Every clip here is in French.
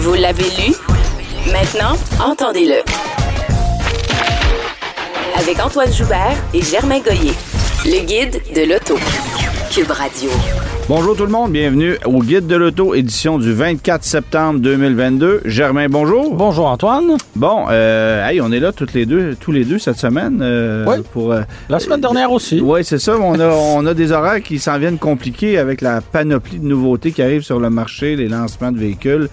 Vous l'avez lu? Maintenant, entendez-le. Avec Antoine Joubert et Germain Goyer. Le guide de l'auto. Cube Radio. Bonjour tout le monde, bienvenue au Guide de l'auto, édition du 24 septembre 2022. Germain, bonjour. Bonjour Antoine. Bon, euh, hey, on est là toutes les deux, tous les deux cette semaine. euh, Oui. Pour, euh, La semaine dernière aussi. oui, c'est ça. On a, on a des horaires qui s'en viennent compliqués avec la panoplie de nouveautés qui arrivent sur le marché, les lancements de véhicules.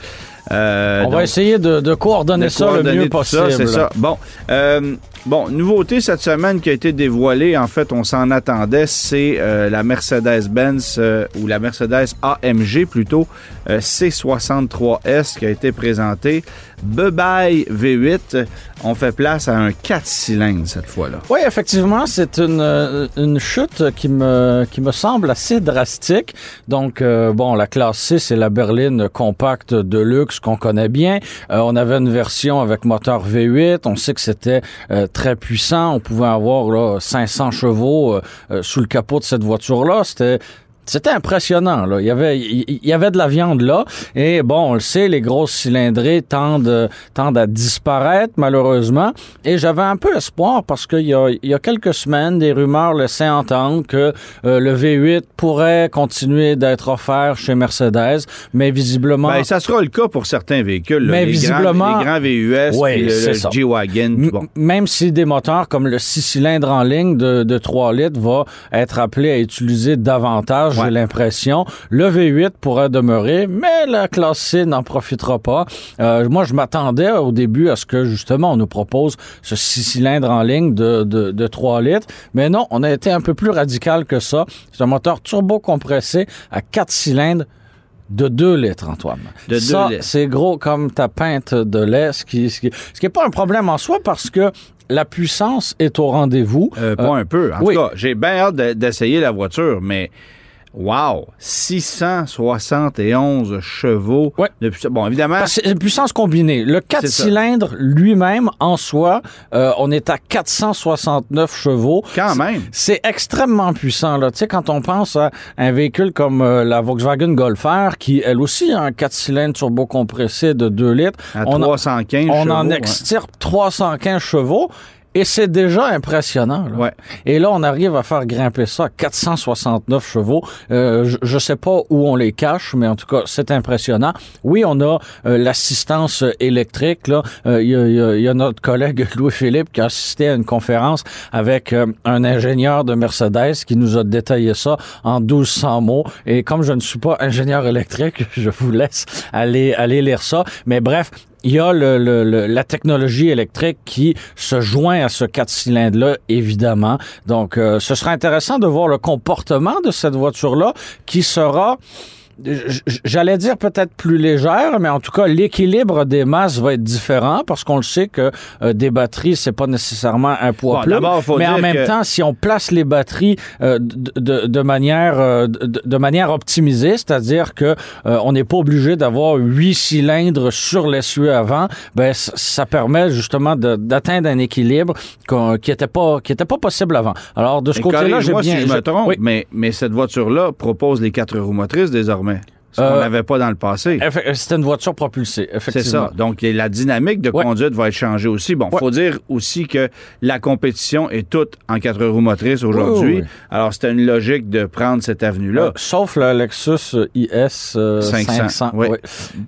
Euh, On va essayer de, de coordonner de ça le mieux possible. C'est ça. Bon, euh, bon, nouveauté cette semaine qui a été dévoilée, en fait, on s'en attendait, c'est euh, la Mercedes-Benz euh, ou la Mercedes AMG plutôt euh, C63S qui a été présentée. Bye V8, on fait place à un 4 cylindres cette fois-là. Oui, effectivement, c'est une, euh, une chute qui me, qui me semble assez drastique. Donc, bon, la classe C, c'est la berline compacte de luxe qu'on connaît bien. On avait une version avec moteur V8. On sait que c'était très puissant. On pouvait avoir là, 500 chevaux euh, euh, sous le capot de cette voiture-là. C'était c'était impressionnant. Là. Il, y avait, il y avait de la viande là. Et bon, on le sait, les grosses cylindrées tendent, tendent à disparaître, malheureusement. Et j'avais un peu espoir parce qu'il y a, il y a quelques semaines, des rumeurs laissaient entendre que euh, le V8 pourrait continuer d'être offert chez Mercedes, mais visiblement... Ben, ça sera le cas pour certains véhicules. là. Mais les visiblement- Grands, les grands VUS, Oui, puis le. G-Wagon. Bon. Même si des moteurs comme le 6 cylindres en ligne de, de 3 litres va être appelé à utiliser davantage, Ouais. j'ai l'impression. Le V8 pourrait demeurer, mais la classe C n'en profitera pas. Euh, moi, je m'attendais au début à ce que, justement, on nous propose ce 6 cylindres en ligne de, de, de 3 litres. Mais non, on a été un peu plus radical que ça. C'est un moteur turbo compressé à 4 cylindres de 2 litres, Antoine. De Ça, c'est gros comme ta pinte de lait, ce qui, ce qui, ce qui est pas un problème en soi parce que la puissance est au rendez-vous. Euh, pas un peu. En oui. tout cas, j'ai bien hâte de- d'essayer la voiture, mais wow! 671 chevaux. Ouais. de puissance. bon, évidemment, c'est une puissance combinée. Le 4 C'est ça. cylindres lui-même, en soi, euh, on est à 469 chevaux. quand même. C'est extrêmement puissant. Là. Tu sais, quand on pense à un véhicule comme euh, la Volkswagen Golf R, qui, elle aussi, a un 4 cylindres turbo-compressé de 2 litres, À on, a- 315 on en extirpe 315 chevaux. Et c'est déjà impressionnant. là. Ouais. Et là, on arrive à faire grimper ça à 469 chevaux. Euh, je, je sais pas où on les cache, mais en tout cas, c'est impressionnant. Oui, on a euh, l'assistance électrique. Là, Euh, il y, a, il y a- il y a notre collègue Louis-Philippe qui a assisté à une conférence avec euh, un ingénieur de Mercedes qui nous a détaillé ça en 1200 mots. Et comme je ne suis pas ingénieur électrique, je vous laisse aller aller lire ça. Mais bref, il y a le, la technologie électrique qui se joint à ce 4 cylindres-là, évidemment. Donc, euh, ce sera intéressant de voir le comportement de cette voiture-là qui sera J'allais dire peut-être plus légère, mais en tout cas, l'équilibre des masses va être différent parce qu'on le sait que euh, des batteries, c'est pas nécessairement un poids Bon, plume. Mais en même que- temps, si on place les batteries euh, de, de- de manière euh, de, de manière optimisée, c'est-à-dire que euh, on n'est pas obligé d'avoir huit cylindres sur l'essieu avant, ben ça permet justement d'atteindre un équilibre qu'on- qui était pas qui était pas possible avant. Alors de ce côté-là, j'ai bien si je me trompe, Oui. mais, mais cette voiture-là propose les quatre roues motrices désormais. med. Ce qu'on Euh, n'avait pas dans le passé. Effe- C'était une voiture propulsée, C'est effectivement. ça. Donc, la dynamique de Ouais. conduite va être changée aussi. Bon, Ouais. faut dire aussi que la compétition est toute en quatre roues motrices aujourd'hui. Oui, oui, oui. Alors, c'était une logique de prendre cette avenue-là. Euh, sauf le Lexus IS euh, 500. 500. oui.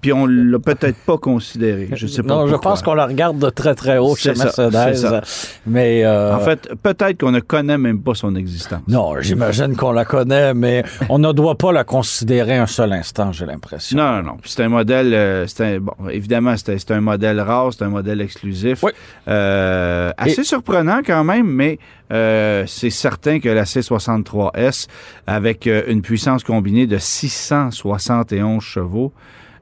Puis on l'a peut-être pas considéré. Je sais pas non, je pense qu'on la regarde de très très haut chez C'est ça, Mercedes. c'est. Mais euh, En fait, peut-être qu'on ne connaît même pas son existence. non, j'imagine qu'on la connaît, mais on ne doit pas la considérer un seul instant, j'ai l'impression. Non, non, non. C'est un modèle, euh, un- bon, évidemment, c'est un- modèle rare, c'est un modèle exclusif. Oui. Euh, assez surprenant quand même, mais euh, c'est certain que la C63S, avec une puissance combinée de 671 chevaux,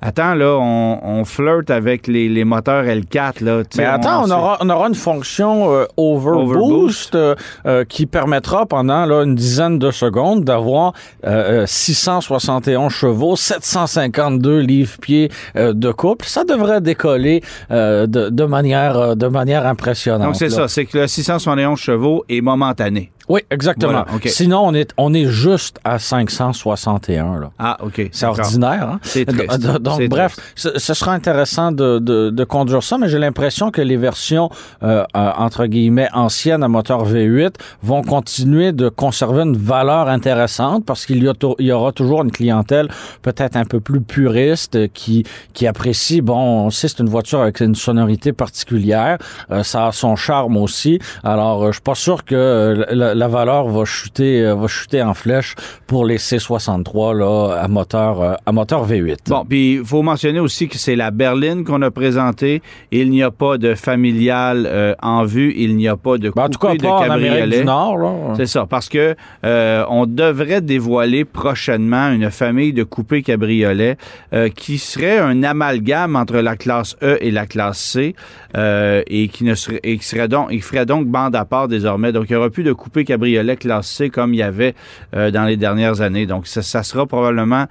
attends, là, on, on flirte avec les, les moteurs L4. Là, Mais attends, on aura, on aura une fonction euh, overboost Overboost. euh, euh, qui permettra pendant là, une dizaine de secondes d'avoir euh, euh, 671 chevaux, 752 livres-pieds euh, de couple. Ça devrait décoller euh, de, de manière, euh, de manière impressionnante. Donc, c'est ça, c'est que le 671 chevaux est momentané. Oui, exactement. Voilà, OK. Sinon, on est, on est juste à 561. Là. Ah, OK. C'est ordinaire. Hein? C'est triste. Donc, bref, triste. ce, sera intéressant de, de, de conduire ça, mais j'ai l'impression que les versions, euh, euh, entre guillemets, anciennes à moteur V8 vont continuer de conserver une valeur intéressante parce qu'il y, y aura toujours une clientèle peut-être un peu plus puriste euh, qui, qui apprécie, bon, on sait c'est une voiture avec une sonorité particulière, euh, ça a son charme aussi. Alors, euh, je suis pas sûr que euh, la, la valeur va chuter, euh, va chuter en flèche pour les C63 là, à moteur, euh, à moteur V8. Bon, puis il faut mentionner aussi que c'est la berline qu'on a présentée. Il n'y a pas de familial euh, en vue. Il n'y a pas de Ben, en tout cas, coupé de pas cabriolet. du Nord. Là. C'est ça, parce que euh, on devrait dévoiler prochainement une famille de coupés cabriolets euh, qui serait un amalgame entre la classe E et la classe C et qui ne serait et qui serait donc il ferait donc bande à part désormais. Donc il n'y aura plus de coupés cabriolets classe C comme il y avait euh, dans les dernières années. Donc ça sera probablement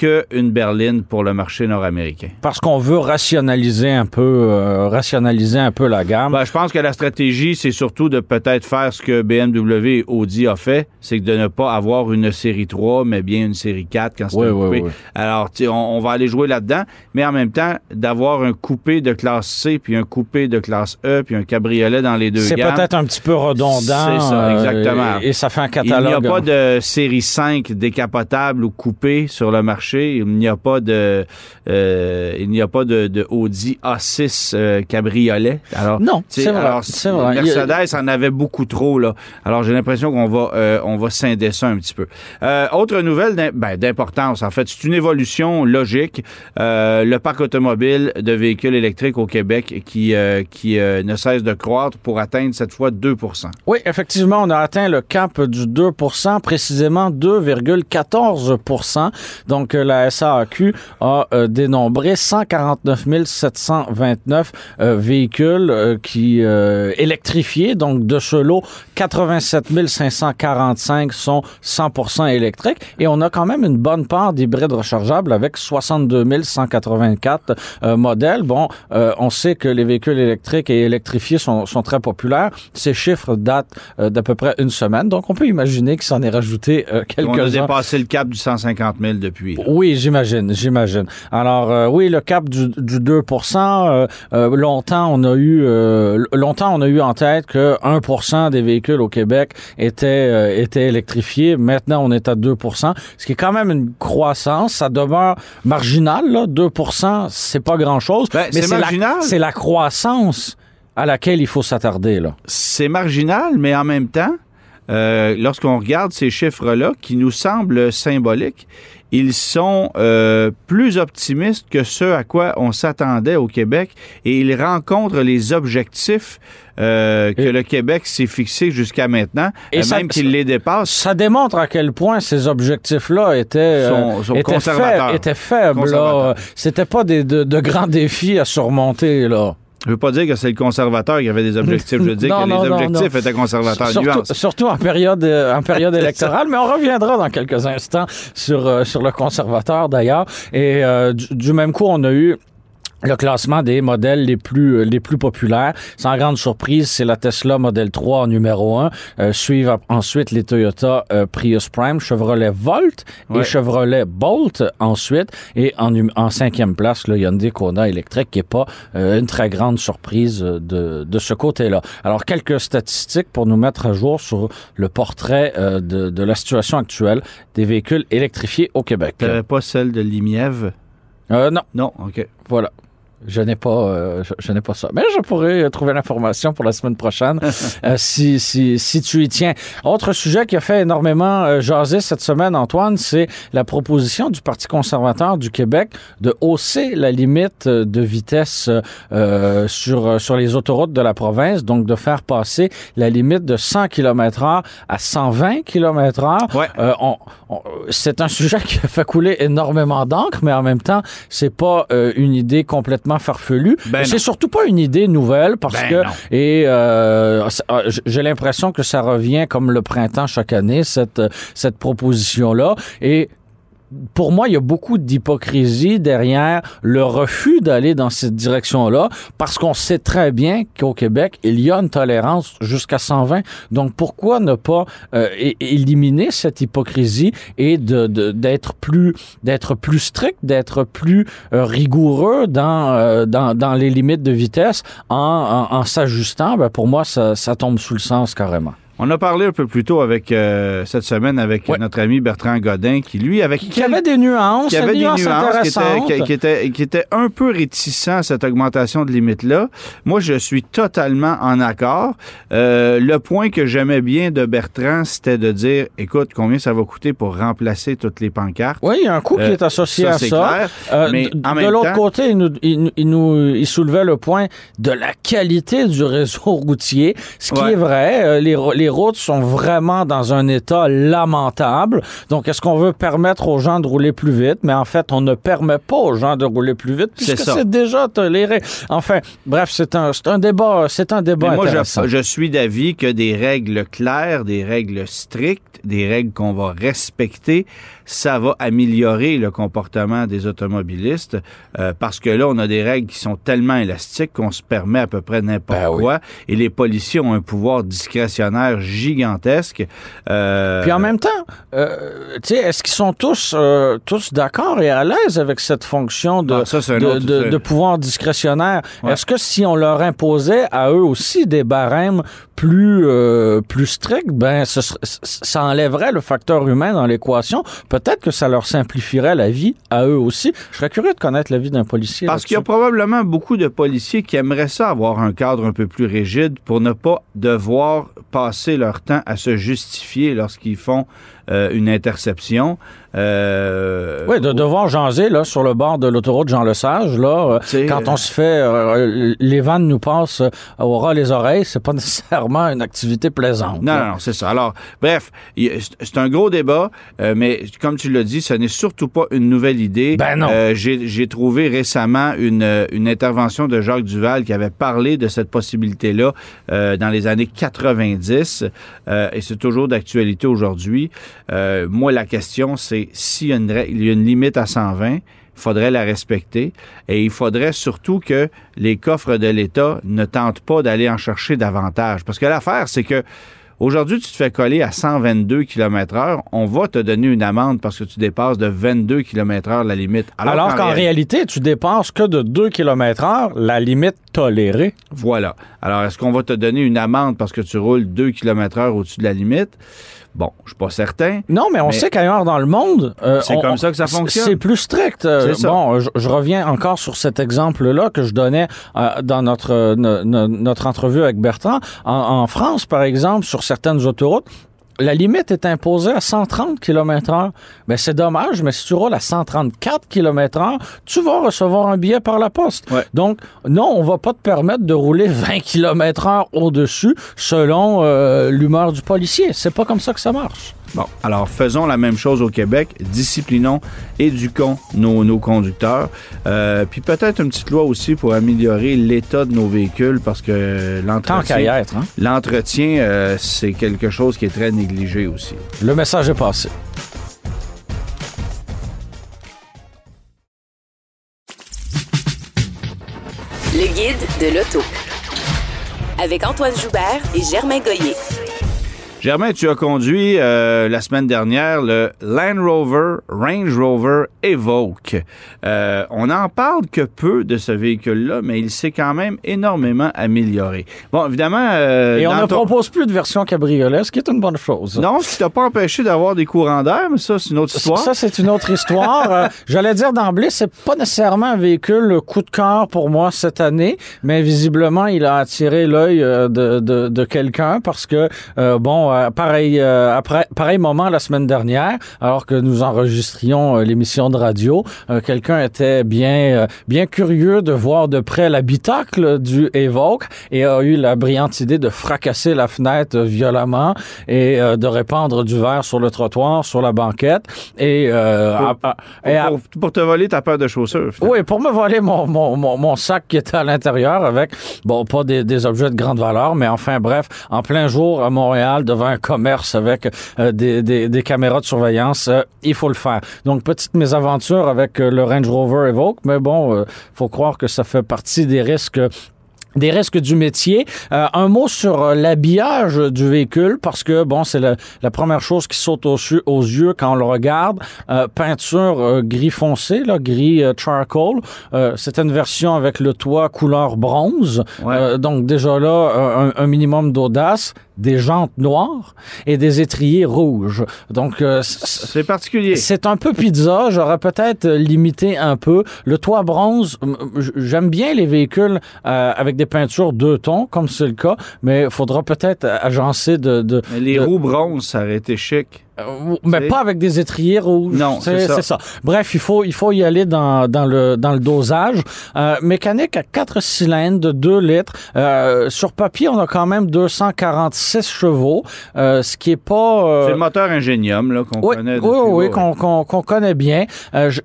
que une berline pour le marché nord-américain. Parce qu'on veut rationaliser un peu, euh, rationaliser un peu la gamme. Ben, je pense que la stratégie, c'est surtout de peut-être faire ce que BMW et Audi a fait, c'est de ne pas avoir une série 3, mais bien une série 4 quand c'est Oui, un oui, coupé. oui. Alors, on, on va aller jouer là-dedans, mais en même temps, d'avoir un coupé de classe C, puis un coupé de classe E, puis un cabriolet dans les deux c'est peut-être un petit peu redondant. C'est ça, exactement. Et, et ça fait un Il n'y a catalogue. pas de série 5 décapotable ou coupé sur le marché. Il n'y a pas de, euh, il n'y a pas de, de Audi A6 euh, cabriolet. Alors, Non, c'est vrai, alors, vrai. A- Mercedes en avait beaucoup trop là. Alors j'ai l'impression qu'on va, euh, on va scinder ça un petit peu. Euh, autre nouvelle ben, d'importance, en fait, c'est une évolution logique. Le parc automobile de véhicules électriques au Québec qui, qui ne cesse de croître pour atteindre cette fois 2% Oui, effectivement, on a atteint le cap du 2% précisément 2,14% Donc, la SAAQ a euh, dénombré 149 729 euh, véhicules euh, qui électrifiés. Donc, de ce lot, 87 545 sont 100% électriques. Et on a quand même une bonne part d'hybrides rechargeables avec 62 184 euh, modèles. Bon, on sait que les véhicules électriques et électrifiés sont, sont très populaires. Ces chiffres datent d'à peu près une semaine. Donc, on peut imaginer qu'il s'en est rajouté euh, On a quelques-uns. dépassé le cap du 150 000 depuis. Là. Oui, j'imagine, j'imagine. Alors euh, oui, le cap du, du 2 euh, euh, longtemps on a eu euh, longtemps on a eu en tête que 1% des véhicules au Québec étaient euh, étaient électrifiés. Maintenant, on est à 2 ce qui est quand même une croissance, ça demeure marginal là, 2% c'est pas grand-chose, Ben, c'est la- marginal. c'est la croissance à laquelle il faut s'attarder là. c'est marginal, mais en même temps, euh, lorsqu'on regarde ces chiffres-là, qui nous semblent symboliques, ils sont euh, plus optimistes que ce à quoi on s'attendait au Québec et ils rencontrent les objectifs euh, que Et- le Québec s'est fixé jusqu'à maintenant, Et euh, ça- même qu'il les dépasse. Ça démontre à quel point ces objectifs-là étaient, Sont- sont étaient, conservateurs. faibles, étaient. C'était pas des, de, de grands défis à surmonter. Là. Je veux pas dire que c'est le conservateur qui avait des objectifs, je veux dire Non, que non, les objectifs non. étaient conservateurs. Surtout, surtout en période, euh, en période électorale, mais on reviendra dans quelques instants sur, euh, sur le conservateur d'ailleurs. Et euh, du, du même coup, on a eu le classement des modèles les plus les plus populaires. Sans grande surprise, c'est la Tesla Model 3 en numéro 1. Euh, suivent ensuite les Toyota euh, Prius Prime, Chevrolet Volt et. Chevrolet Bolt ensuite. Et en, cinquième place, le Hyundai Kona électrique, qui est pas euh, une très grande surprise euh, de, de ce côté-là. Alors, quelques statistiques pour nous mettre à jour sur le portrait euh, de, de la situation actuelle des véhicules électrifiés au Québec. Pas celle de Limièvre? Euh, non, Non, OK. voilà. Je n'ai pas, euh, je, je n'ai pas ça. Mais je pourrais trouver l'information pour la semaine prochaine euh, si, si, si tu y tiens. Autre sujet qui a fait énormément euh, jaser cette semaine, Antoine, c'est la proposition du Parti conservateur du Québec de hausser la limite de vitesse euh, sur, sur les autoroutes de la province, donc de faire passer la limite de 100 km h à 120 km h Ouais. Euh, on- on- c'est un sujet qui a fait couler énormément d'encre, mais en même temps, c'est pas une idée complètement farfelue. Ben c'est surtout pas une idée nouvelle parce Ben que non. et euh, euh, j'ai l'impression que ça revient comme le printemps chaque année cette cette proposition là et pour moi, il y a beaucoup d'hypocrisie derrière le refus d'aller dans cette direction-là, parce qu'on sait très bien qu'au Québec, il y a une tolérance jusqu'à 120. Donc, pourquoi ne pas euh, éliminer cette hypocrisie et de- d'être plus d'être plus strict, d'être plus euh, rigoureux dans, euh, dans dans les limites de vitesse en, en, en s'ajustant? Ben, Pour moi, ça, ça tombe sous le sens carrément. On a parlé un peu plus tôt avec euh, cette semaine avec Ouais. notre ami Bertrand Godin qui lui avec Qui avait des nuances, qui avait des nuances qui intéressantes. était, qui, était, qui était un peu réticent à cette augmentation de limite-là. Moi, je suis totalement en accord. Euh, le point que j'aimais bien de Bertrand, c'était de dire, écoute, combien ça va coûter pour remplacer toutes les pancartes? Oui, il y a un coût qui Euh, est associé ça, à ça. clair. Mais de l'autre temps- côté, il nous, il, nous- il nous- il soulevait le point de la qualité du réseau routier, ce qui Ouais. est vrai. Les, les routes sont vraiment dans un état lamentable. Donc, est-ce qu'on veut permettre aux gens de rouler plus vite? Mais en fait, on ne permet pas aux gens de rouler plus vite puisque c'est déjà toléré. Enfin, bref, c'est un, un débat, c'est un débat Mais moi, intéressant. je, je suis d'avis que des règles claires, des règles strictes, des règles qu'on va respecter, ça va améliorer le comportement des automobilistes euh, parce que là, on a des règles qui sont tellement élastiques qu'on se permet à peu près n'importe Ben oui. quoi et les policiers ont un pouvoir discrétionnaire gigantesque. Euh, Puis en même temps, euh, est-ce qu'ils sont tous, tous d'accord et à l'aise avec cette fonction de, Ah, ça, de, autre- de- c'est- de pouvoir discrétionnaire? Ouais. Est-ce que si on leur imposait à eux aussi des barèmes plus, plus stricts, ben, ce ça enlèverait le facteur humain dans l'équation? Peut-être que ça leur simplifierait la vie à eux aussi. Je serais curieux de connaître la vie d'un policier. Parce qu'il y a probablement beaucoup de policiers qui aimeraient ça avoir un cadre un peu plus rigide pour ne pas devoir passer leur temps à se justifier lorsqu'ils font euh, une interception. Euh, Oui, de devoir jaser là, sur le bord de l'autoroute Jean-Lesage, là, euh, quand euh, on se fait, euh, les vannes nous passent euh, au ras les oreilles, c'est pas nécessairement une activité plaisante. Non, là. non, non, c'est ça. Alors, bref, c'est un gros débat, euh, mais comme tu l'as dit, ce n'est surtout pas une nouvelle idée. Ben non. Euh, J'ai trouvé récemment une, euh, une intervention de Jacques Duval qui avait parlé de cette possibilité-là euh, dans les années 90, euh, et c'est toujours d'actualité aujourd'hui. Euh, moi, la question, c'est s'il y, a une il y a une limite à 120, il faudrait la respecter et il faudrait surtout que les coffres de l'État ne tentent pas d'aller en chercher davantage. Parce que l'affaire, c'est que Aujourd'hui, tu te fais coller à 122 km heure, on va te donner une amende parce que tu dépasses de 22 km heure la limite. Alors, qu'en réalité, tu dépasses que de 2 km heure, la limite tolérée. Voilà. Alors, est-ce qu'on va te donner une amende parce que tu roules 2 km heure au-dessus de la limite? Bon, je suis pas certain. Non, mais on Mais- sait qu'ailleurs dans le monde, euh, C'est comme ça que ça fonctionne. C'est plus strict. Euh, ça. Bon, je, je reviens encore sur cet exemple-là que je donnais euh, dans notre euh, no- no- notre entrevue avec Bertrand. En, en France, par exemple, sur certaines autoroutes. La limite est imposée à 130 km heure. Mais c'est dommage, mais si tu roules à 134 km heure, tu vas recevoir un billet par la poste. Ouais. Donc, non, on va pas te permettre de rouler 20 km heure au-dessus selon euh, l'humeur du policier. C'est pas comme ça que ça marche. Bon, alors faisons la même chose au Québec, disciplinons, éduquons nos, nos conducteurs, Euh, puis peut-être une petite loi aussi pour améliorer l'état de nos véhicules parce que Tant l'entretien, qu'à y être, hein? l'entretien, euh, c'est quelque chose qui est très négligé aussi. Le message est passé. Le guide de l'auto. Avec Antoine Joubert et Germain Goyer. Germain, tu as conduit euh, la semaine dernière le Land Rover Range Rover Evoque. Euh, on n'en parle que peu de ce véhicule-là, mais il s'est quand même énormément amélioré. Bon, évidemment... euh, Et on ne ton- propose plus de version cabriolet, ce qui est une bonne chose. Non, ce qui t'a pas empêché d'avoir des courants d'air, mais ça, c'est une autre histoire. Ça, c'est une autre histoire. Euh, J'allais dire d'emblée, c'est pas nécessairement un véhicule coup de cœur pour moi cette année, mais visiblement, il a attiré l'œil euh, de, de, de quelqu'un parce que, euh, euh, pareil, euh, après, pareil moment la semaine dernière, alors que nous enregistrions euh, l'émission de radio, euh, quelqu'un était bien, bien curieux de voir de près l'habitacle du Evoque et a eu la brillante idée de fracasser la fenêtre violemment et de répandre du verre sur le trottoir, sur la banquette. Et, Pour- à- à- et à- pour, pour te voler ta paire de chaussures. finalement. oui, pour me voler mon, mon, mon, mon sac qui était à l'intérieur avec, bon, pas des, des objets de grande valeur, mais enfin, bref, en plein jour à Montréal, devant un commerce avec euh, des, des, des caméras de surveillance, euh, il faut le faire. Donc, petite mésaventure avec euh, le Range Rover Evoque, mais bon, faut croire que ça fait partie des risques des risques du métier. Euh, un mot sur l'habillage du véhicule, parce que, bon, c'est la, la première chose qui saute aux, yeux- aux yeux quand on le regarde. Euh, peinture euh, gris foncé, là, gris charcoal. C'est une version avec le toit couleur bronze. Ouais. Donc, déjà là, un, un minimum d'audace des jantes noires et des étriers rouges. Donc, euh, C'est particulier. c'est un peu pizza. J'aurais peut-être limité un peu. Le toit bronze, j'aime bien les véhicules euh, avec des peintures deux tons, comme c'est le cas, mais il faudra peut-être agencer de... de Mais les de- roues bronzes, ça aurait été chic. Euh, mais pas avec des étriers rouges. Non, c'est ça. ça. Bref, il faut il faut y aller dans, dans le dans le dosage. Euh, mécanique à 4 cylindres de 2 litres. Euh, sur papier, on a quand même 246 chevaux, ce qui est pas C'est le moteur Ingenium là, qu'on oui, connaît. oui, oui, ouais. qu'on connaît bien.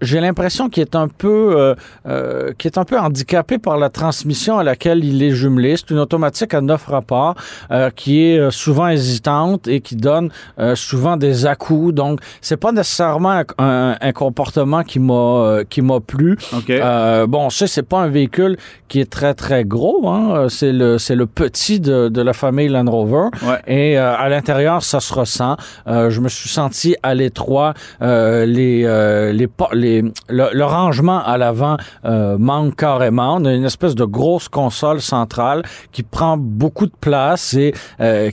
J'ai l'impression qu'il est un peu, qu'il est un peu handicapé par la transmission à laquelle il est jumelé. C'est une automatique à neuf rapports qui est souvent hésitante et qui donne souvent des à-coups. Donc, c'est pas nécessairement un, un- un comportement qui m'a euh, qui m'a plu. OK. Euh, bon, ça, c'est pas un véhicule qui est très, très gros. Hein. C'est le, c'est le petit de, de la famille Land Rover. Ouais. Et euh, à l'intérieur, ça se ressent. Euh, je me suis senti à l'étroit. Les, les, les, le, le rangement à l'avant manque carrément. On a une espèce de grosse console centrale qui prend beaucoup de place et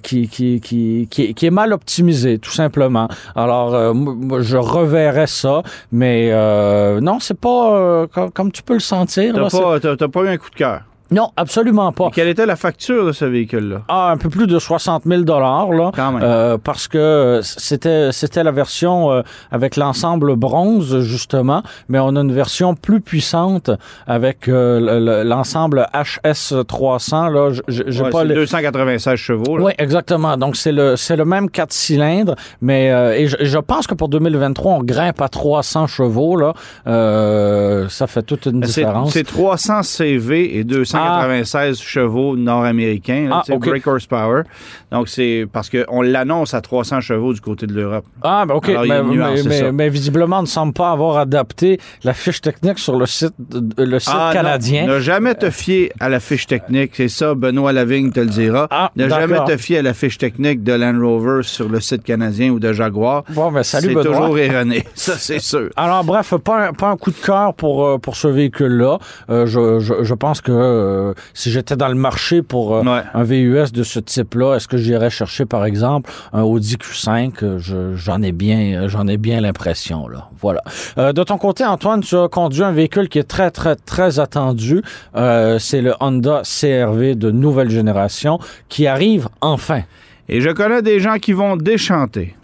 qui, qui, qui, qui, qui est mal optimisée, tout simplement. Alors, euh, je reverrais ça, mais euh, non, c'est pas euh, comme, comme tu peux le sentir. pas, t'as pas eu un coup de cœur? Non, absolument pas. Et Quelle était la facture de ce véhicule-là? Ah, un peu plus de 60 000 dollars là, Quand même. euh, parce que c'était c'était la version euh, avec l'ensemble bronze justement, mais on a une version plus puissante avec euh, le- le- l'ensemble HS 300 là. J'ai Ouais, pas c'est le- 296 chevaux. là. oui, exactement. Donc, c'est le, c'est le même 4 cylindres, mais euh, et je, je pense que pour 2023, on grimpe à 300 chevaux. Là. Euh, ça fait toute une différence. c'est 300 CV et 296 chevaux nord-américains, Ah, tu sais, ok. brake horsepower. Donc, c'est parce qu'on l'annonce à 300 chevaux du côté de l'Europe. Ah, ben OK. Alors, mais, une nuance, mais- c'est mais- ça. mais visiblement, on ne semble pas avoir adapté la fiche technique sur le site, de- le site Ah, non. canadien. Ne jamais te fier à la fiche technique. C'est ça, Benoît Lavigne te le dira. Ah, ne jamais te fier à la fiche technique de Land Rover sur le site canadien ou de Jaguar. Bon, ben, salut, C'est Benoît. toujours erroné. Ça, c'est sûr. Alors bref, pas un, pas un coup de cœur pour euh, pour ce véhicule-là. Euh, je, je, je pense que euh, si j'étais dans le marché pour euh, Ouais. un VUS de ce type-là, est-ce que j'irais chercher par exemple un Audi Q5 Euh, je- J'en ai bien, j'en ai bien l'impression là. Voilà. Euh, de ton côté, Antoine, tu as conduit un véhicule qui est très très très attendu. C'est le Honda CRV de nouvelle génération qui arrive enfin. Et je connais des gens qui vont déchanter.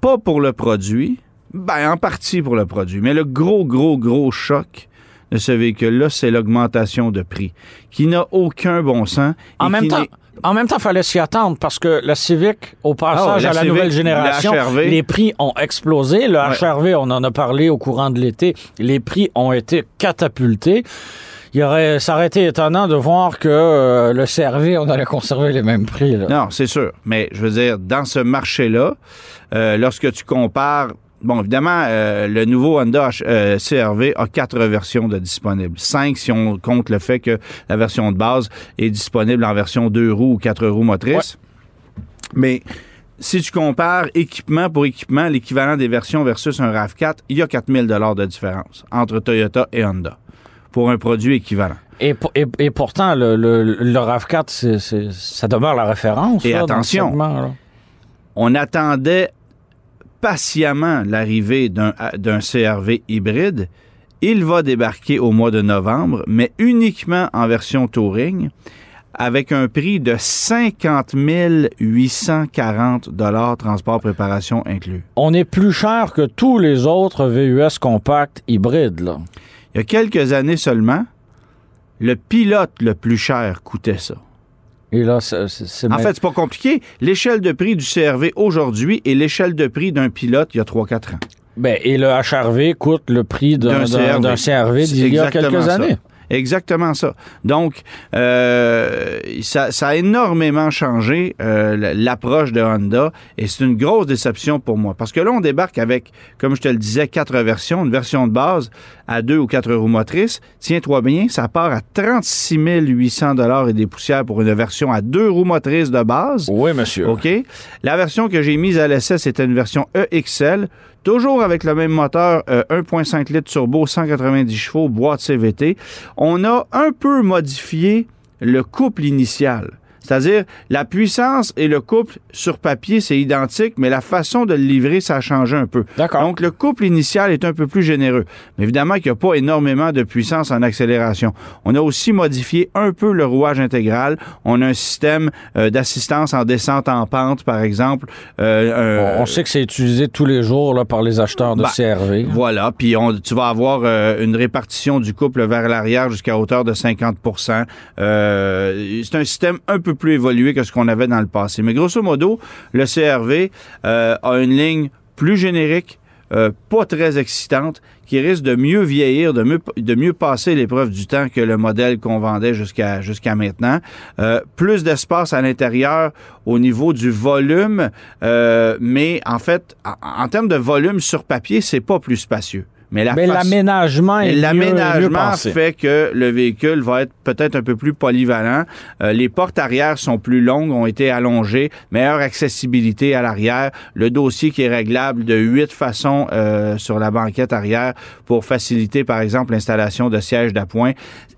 Pas pour le produit, ben en partie pour le produit, mais le gros, gros, gros choc de ce véhicule-là, c'est l'augmentation de prix, qui n'a aucun bon sens. En même temps, en même temps, fallait s'y attendre parce que la Civic, au passage Ah, la à la Civic, nouvelle génération, les prix ont explosé. Le Ouais. HRV, on en a parlé au courant de l'été, les prix ont été catapultés. Il aurait, ça aurait été étonnant de voir que euh, le CRV, on allait conserver les mêmes prix. là. Non, c'est sûr. Mais je veux dire, dans ce marché-là, euh, lorsque tu compares. Bon, évidemment, euh, le nouveau Honda euh, CRV a quatre versions de disponibles. Cinq si on compte le fait que la version de base est disponible en version deux roues ou quatre roues motrices. Mais si tu compares équipement pour équipement, l'équivalent des versions versus un RAV4, il y a 4000 dollars de différence entre Toyota et Honda pour un produit équivalent. Et, pour- et- et pourtant, le, le, le RAV4, c'est- c'est- ça demeure la référence. Et là, attention. On attendait patiemment l'arrivée d'un CRV hybride. Il va débarquer au mois de novembre, mais uniquement en version touring, avec un prix de 50 840 dollars transport préparation inclus. On est plus cher que tous les autres VUS compacts hybrides. Là. Il y a quelques années seulement, le pilote le plus cher coûtait ça. Et là, En fait, c'est pas compliqué. L'échelle de prix du CRV aujourd'hui est l'échelle de prix d'un pilote il y a 3-4 ans. Ben, et le HRV coûte le prix d'un CRV d'il y a quelques ça. années. Exactement ça. Donc, euh, ça, ça a énormément changé euh, l'approche de Honda et c'est une grosse déception pour moi. Parce que là, on débarque avec, comme je te le disais, quatre versions. Une version de base à deux ou quatre roues motrices. Tiens-toi bien, ça part à 36 800 dollars et des poussières pour une version à deux roues motrices de base. Oui, monsieur. OK? La version que j'ai mise à l'essai, c'était une version EXL, toujours avec le même moteur, euh, 1.5 litres turbo, 190 chevaux, boîte CVT. On a un peu modifié le couple initial. C'est-à-dire, la puissance et le couple sur papier, c'est identique, mais la façon de le livrer, ça a changé un peu. D'accord. Donc, le couple initial est un peu plus généreux. Mais évidemment qu'il n'y a pas énormément de puissance en accélération. On a aussi modifié un peu le rouage intégral. On a un système euh, d'assistance en descente en pente, par exemple. Euh, On, sait que c'est utilisé tous les jours là, par les acheteurs de Ben, CRV. voilà, puis on- tu vas avoir euh, une répartition du couple vers l'arrière jusqu'à hauteur de 50 Euh, C'est un système un peu plus évolué que ce qu'on avait dans le passé. Mais grosso modo, le CRV euh, a une ligne plus générique, euh, pas très excitante, qui risque de mieux vieillir, de mieux, passer l'épreuve du temps que le modèle qu'on vendait jusqu'à maintenant. Euh, plus d'espace à l'intérieur au niveau du volume, mais en fait, en, en termes de volume sur papier, c'est pas plus spacieux. Mais l'aménagement fait que le véhicule va être peut-être un peu plus polyvalent. Euh, les portes arrière sont plus longues, ont été allongées, meilleure accessibilité à l'arrière. Le dossier qui est réglable de huit façons euh, sur la banquette arrière pour faciliter, par exemple, l'installation de sièges d'appoint.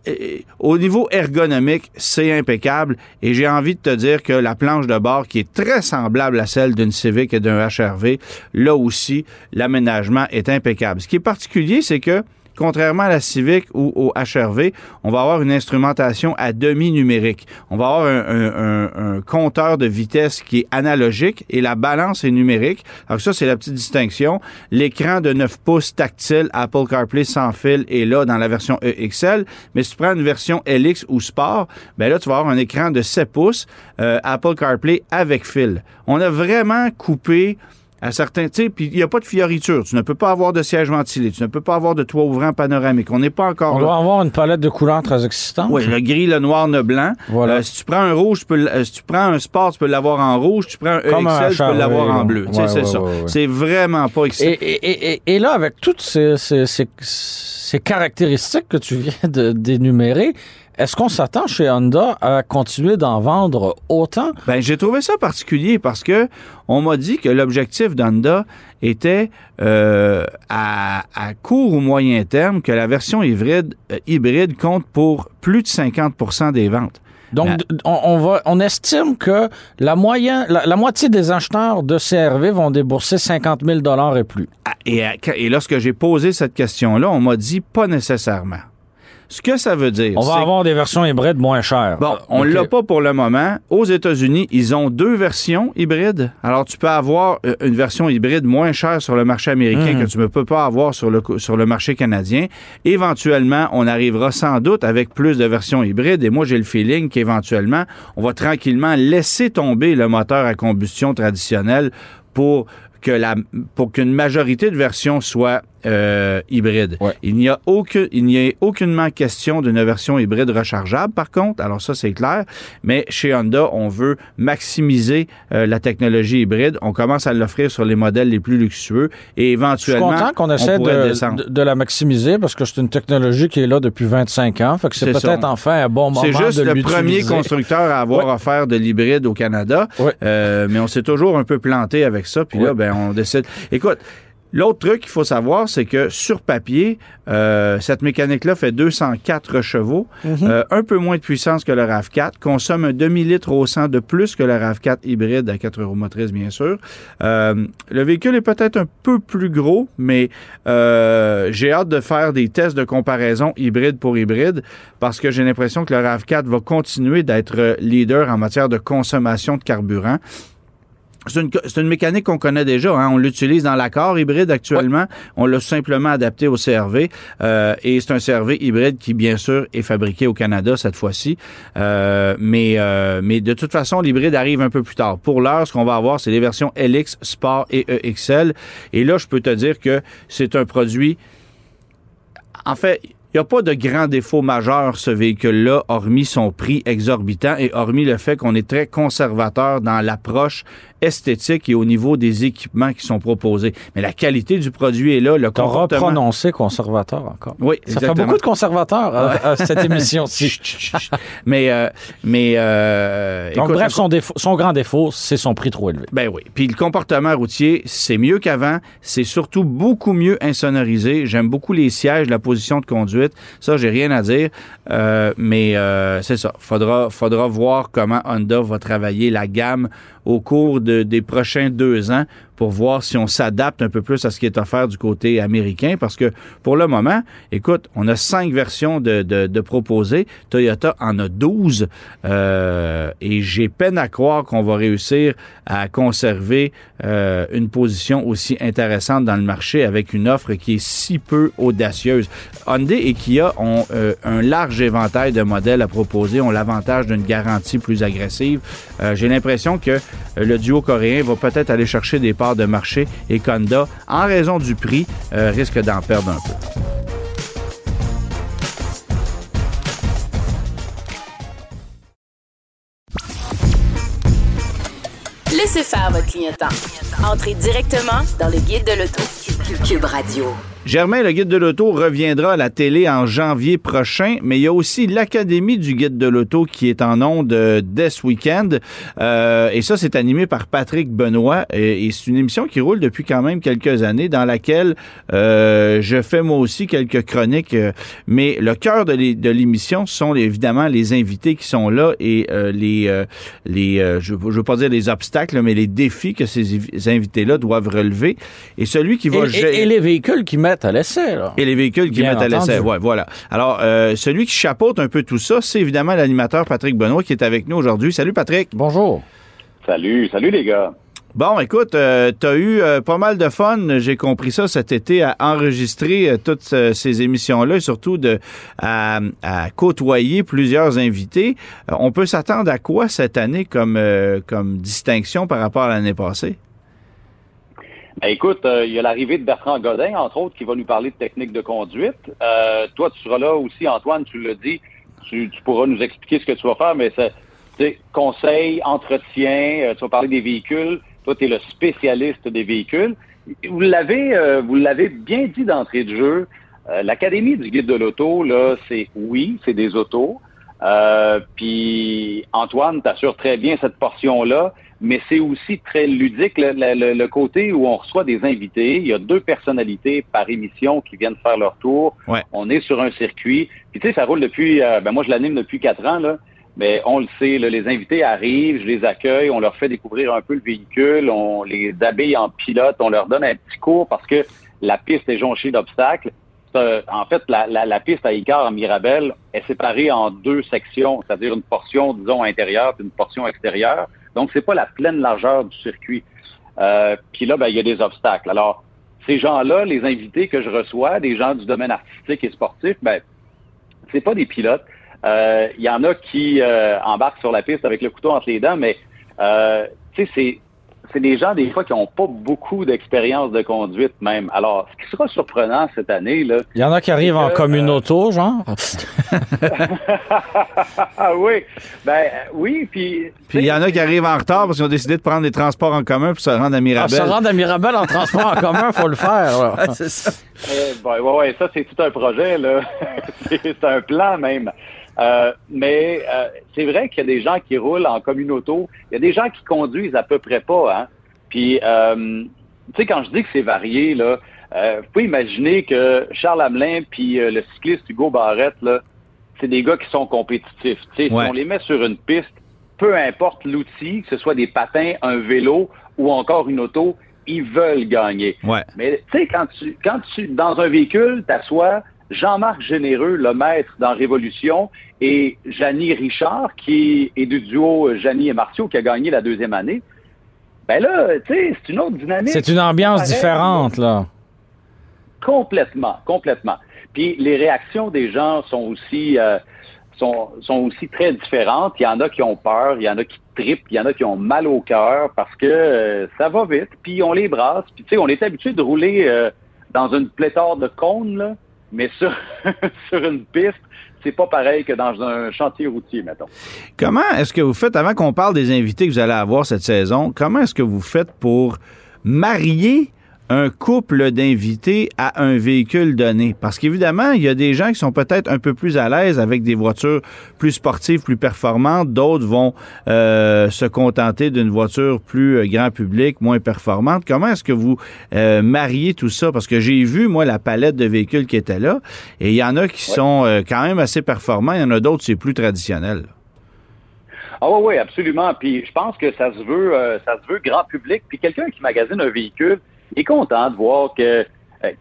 Et Au niveau ergonomique, c'est impeccable. Et j'ai envie de te dire que la planche de bord, qui est très semblable à celle d'une Civic et d'un HRV, là aussi, l'aménagement est impeccable. Ce qui est particulier, c'est que Contrairement à la Civic ou au HRV, on va avoir une instrumentation à demi numérique. On va avoir un, un- un- un compteur de vitesse qui est analogique et la balance est numérique. Alors ça, c'est la petite distinction. L'écran de 9 pouces tactile Apple CarPlay sans fil est là dans la version EXL. Mais si tu prends une version LX ou Sport, ben là, tu vas avoir un écran de 7 pouces euh, Apple CarPlay avec fil. On a vraiment coupé à certains, tu puis il n'y a pas de fioriture. Tu ne peux pas avoir de siège ventilé. Tu ne peux pas avoir de toit ouvrant panoramique. On n'est pas encore On là. doit avoir une palette de couleurs très excitante. Oui, le gris, le noir, le blanc. Voilà. Euh, si tu prends un rouge, tu peux, euh, si tu prends un sport, tu peux l'avoir en rouge. Tu prends un Comme un tu peux HRV, l'avoir en bleu. Tu sais, Ouais, c'est ça. C'est vraiment pas excitant. Et, et- et- et là, avec toutes ces, ces- ces- ces caractéristiques que tu viens de d'énumérer, est-ce qu'on s'attend chez Honda à continuer d'en vendre autant? Ben, j'ai trouvé ça particulier parce que on m'a dit que l'objectif d'Honda était euh, à, à court ou moyen terme que la version hybride, euh, hybride compte pour plus de 50% des ventes. Donc, on, on va, on estime que la, moyenne, la, la moitié des acheteurs de CRV vont débourser 50 000 et plus. Ah, et lorsque j'ai posé cette question-là, on m'a dit pas nécessairement. Ce que ça veut dire, On va avoir des versions hybrides moins chères. Bon, on OK. l'a pas pour le moment. Aux États-Unis, ils ont deux versions hybrides. Alors, tu peux avoir euh, une version hybride moins chère sur le marché américain que tu ne peux pas avoir sur le, co- sur le marché canadien. Éventuellement, on arrivera sans doute avec plus de versions hybrides. Et moi, j'ai le feeling qu'éventuellement, on va tranquillement laisser tomber le moteur à combustion traditionnel pour que la pour qu'une majorité de versions soient euh, hybride. Ouais. Il n'y a aucun, il n'y a aucunement question d'une version hybride rechargeable, par contre. Alors ça, c'est clair. Mais chez Honda, on veut maximiser euh, la technologie hybride. On commence à l'offrir sur les modèles les plus luxueux et Je suis éventuellement, content qu'on on essaie de, descendre. de, de la maximiser parce que c'est une technologie qui est là depuis 25 ans. Fait que c'est peut-être enfin un bon moment C'est juste de le premier constructeur à avoir Ouais. offert de l'hybride au Canada. Ouais. Euh, mais on s'est toujours un peu planté avec ça. Puis là, ben, on décide. Écoute, l'autre truc qu'il faut savoir, c'est que sur papier, euh, cette mécanique-là fait 204 chevaux, Mhm. euh, un peu moins de puissance que le RAV4, consomme un demi-litre au 100 de plus que le RAV4 hybride à 4 roues motrices, bien sûr. Euh, le véhicule est peut-être un peu plus gros, mais euh, j'ai hâte de faire des tests de comparaison hybride pour hybride parce que j'ai l'impression que le RAV4 va continuer d'être leader en matière de consommation de carburant. C'est une, une mécanique qu'on connaît déjà. hein. On l'utilise dans l'accord hybride actuellement. On l'a simplement adapté au CRV. euh, et c'est un CRV hybride qui, bien sûr, est fabriqué au Canada cette fois-ci. Euh, mais, euh, mais de toute façon, l'hybride arrive un peu plus tard. Pour l'heure, ce qu'on va avoir, c'est les versions LX, Sport et EXL. Et là, je peux te dire que c'est un produit en fait, il n'y a pas de grand défaut majeur, ce véhicule-là, hormis son prix exorbitant et hormis le fait qu'on est très conservateur dans l'approche esthétique et au niveau des équipements qui sont proposés. Mais la qualité du produit est là, le comportement... reprononcé conservateur encore. Oui, Ça fait beaucoup de conservateurs à, à cette émission-ci. mais, euh, mais, euh, Donc, écoute, bref, son, défaut, son grand défaut, c'est son prix trop élevé. Ben oui. Puis le comportement routier, c'est mieux qu'avant. C'est surtout beaucoup mieux insonorisé. J'aime beaucoup les sièges, la position de conduite. Ça, j'ai rien à dire. Euh, mais euh, c'est ça. Faudra, faudra voir comment Honda va travailler la gamme au cours de- des prochains deux ans pour voir si on s'adapte un peu plus à ce qui est offert du côté américain. Parce que pour le moment, écoute, on a cinq versions de, de. Toyota en a 12. Euh, et j'ai peine à croire qu'on va réussir à conserver euh, une position aussi intéressante dans le marché avec une offre qui est si peu audacieuse. Hyundai et Kia ont euh, un large éventail de modèles à proposer, ont l'avantage d'une garantie plus agressive. Euh, j'ai l'impression que le duo coréen va peut-être aller chercher des parts de marché et qu'Honda, en raison du prix, euh, risque d'en perdre un peu. Laissez faire votre clignotant. Entrez directement dans le guide de l'auto. Cube Radio. Germain, le guide de l'auto, reviendra à la télé en janvier prochain, mais il y a aussi l'Académie du guide de l'auto qui est en onde euh, dès ce week-end. Euh, et ça, c'est animé par Patrick Benoît. Et, et c'est une émission qui roule depuis quand même quelques années, dans laquelle euh, je fais moi aussi quelques chroniques. euh, mais le cœur de l'é- de l'émission sont évidemment les invités qui sont là et euh, les, euh, les euh, je ne veux pas dire les obstacles, mais les défis que ces invi- invités-là doivent relever. Et celui qui va Et, gérer... et- et les véhicules qui mettent à l'essai, là. Et les véhicules qui Bien mettent à l'essai. Ouais, voilà. Alors, euh, celui qui chapeaute un peu tout ça, c'est évidemment l'animateur Patrick Benoît qui est avec nous aujourd'hui. Salut Patrick. Bonjour. Salut, salut les gars. Bon, écoute, euh, tu as eu euh, pas mal de fun, j'ai compris ça cet été, à enregistrer euh, toutes euh, ces émissions-là et surtout de, à, à côtoyer plusieurs invités. Euh, on peut s'attendre à quoi cette année comme, euh, comme distinction par rapport à l'année passée? Ben, écoute, euh, il y a l'arrivée de Bertrand Godin, entre autres, qui va nous parler de technique de conduite. Euh, toi, tu seras là aussi, Antoine, tu l'as dit. Tu, pourras nous expliquer ce que tu vas faire, mais c'est conseil, entretien, euh, tu vas parler des véhicules. Toi, tu es le spécialiste des véhicules. Vous l'avez vous l'avez bien dit d'entrée de jeu. L'Académie du guide de l'auto, là, c'est oui, c'est des autos. Puis Antoine t'assure très bien cette portion-là, mais c'est aussi très ludique le, le- le côté où on reçoit des invités. Il y a deux personnalités par émission qui viennent faire leur tour. Ouais. On est sur un circuit. Puis tu sais, ça roule depuis. euh, ben moi, je l'anime depuis quatre ans là. Mais on le sait, là, les invités arrivent, je les accueille, on leur fait découvrir un peu le véhicule, on les habille en pilote, on leur donne un petit cours parce que la piste est jonchée d'obstacles. Euh, en fait, la, la, la piste à Icar en Mirabel est séparée en deux sections, c'est-à-dire une portion, disons, intérieure puis une portion extérieure. Donc, c'est pas la pleine largeur du circuit. Euh, puis là, ben, il y a des obstacles. Alors, ces gens-là, les invités que je reçois, des gens du domaine artistique et sportif, ben, c'est pas des pilotes. Euh, Il y en a qui euh, embarquent sur la piste avec le couteau entre les dents, mais euh, c'est c'est des gens, des fois, qui n'ont pas beaucoup d'expérience de conduite même. Alors, ce qui sera surprenant cette année, là. Il y en a qui arrivent en que, communauto, genre. ah oui. Ben oui, puis. Puis il y en a qui arrivent en retard parce qu'ils ont décidé de prendre des transports en commun pour se rendre à Ah, Mirabel. se rendre à Mirabel en transport en commun, faut le faire. là. Ouais, c'est ça. Eh, ben, ouais, ouais, ça, c'est tout un projet, là. c'est un plan même. Euh, mais euh, c'est vrai qu'il y a des gens qui roulent en communauto. Il y a des gens qui conduisent à peu près pas, hein. Puis, euh, tu sais, quand je dis que c'est varié, là, euh, vous pouvez imaginer que Charles Hamelin puis euh, le cycliste Hugo Barrette, là, c'est des gars qui sont compétitifs. Tu sais, Ouais. Si on les met sur une piste, peu importe l'outil, que ce soit des patins, un vélo ou encore une auto, ils veulent gagner. Ouais. Mais tu sais, quand tu, quand tu, dans un véhicule, t'assois Jean-Marc Généreux, le maître dans Révolution, et Janie Richard, qui est du duo Janie et Martiaux, qui a gagné la deuxième année. Ben là, tu sais, c'est une autre dynamique. C'est une ambiance différente, là. Complètement, complètement. Puis les réactions des gens sont aussi euh, sont, sont aussi très différentes. Il y en a qui ont peur, il y en a qui tripent, il y en a qui ont mal au cœur parce que euh, ça va vite. Puis on les brasse. Puis tu sais, on est habitué de rouler euh, dans une pléthore de cônes, là, mais sur, sur une piste, c'est pas pareil que dans un chantier routier, mettons. Comment est-ce que vous faites, avant qu'on parle des invités que vous allez avoir cette saison, comment est-ce que vous faites pour marier un couple d'invités à un véhicule donné? Parce qu'évidemment, il y a des gens qui sont peut-être un peu plus à l'aise avec des voitures plus sportives, plus performantes. D'autres vont euh, se contenter d'une voiture plus euh, grand public, moins performante. Comment est-ce que vous euh, mariez tout ça? Parce que j'ai vu, moi, la palette de véhicules qui était là. Et il y en a qui sont euh, quand même assez performants. Il y en a d'autres, c'est plus traditionnel. Ah oui, oui, absolument. Puis je pense que ça se veut, euh, ça se veut grand public. Puis quelqu'un qui magasine un véhicule est content de voir que euh,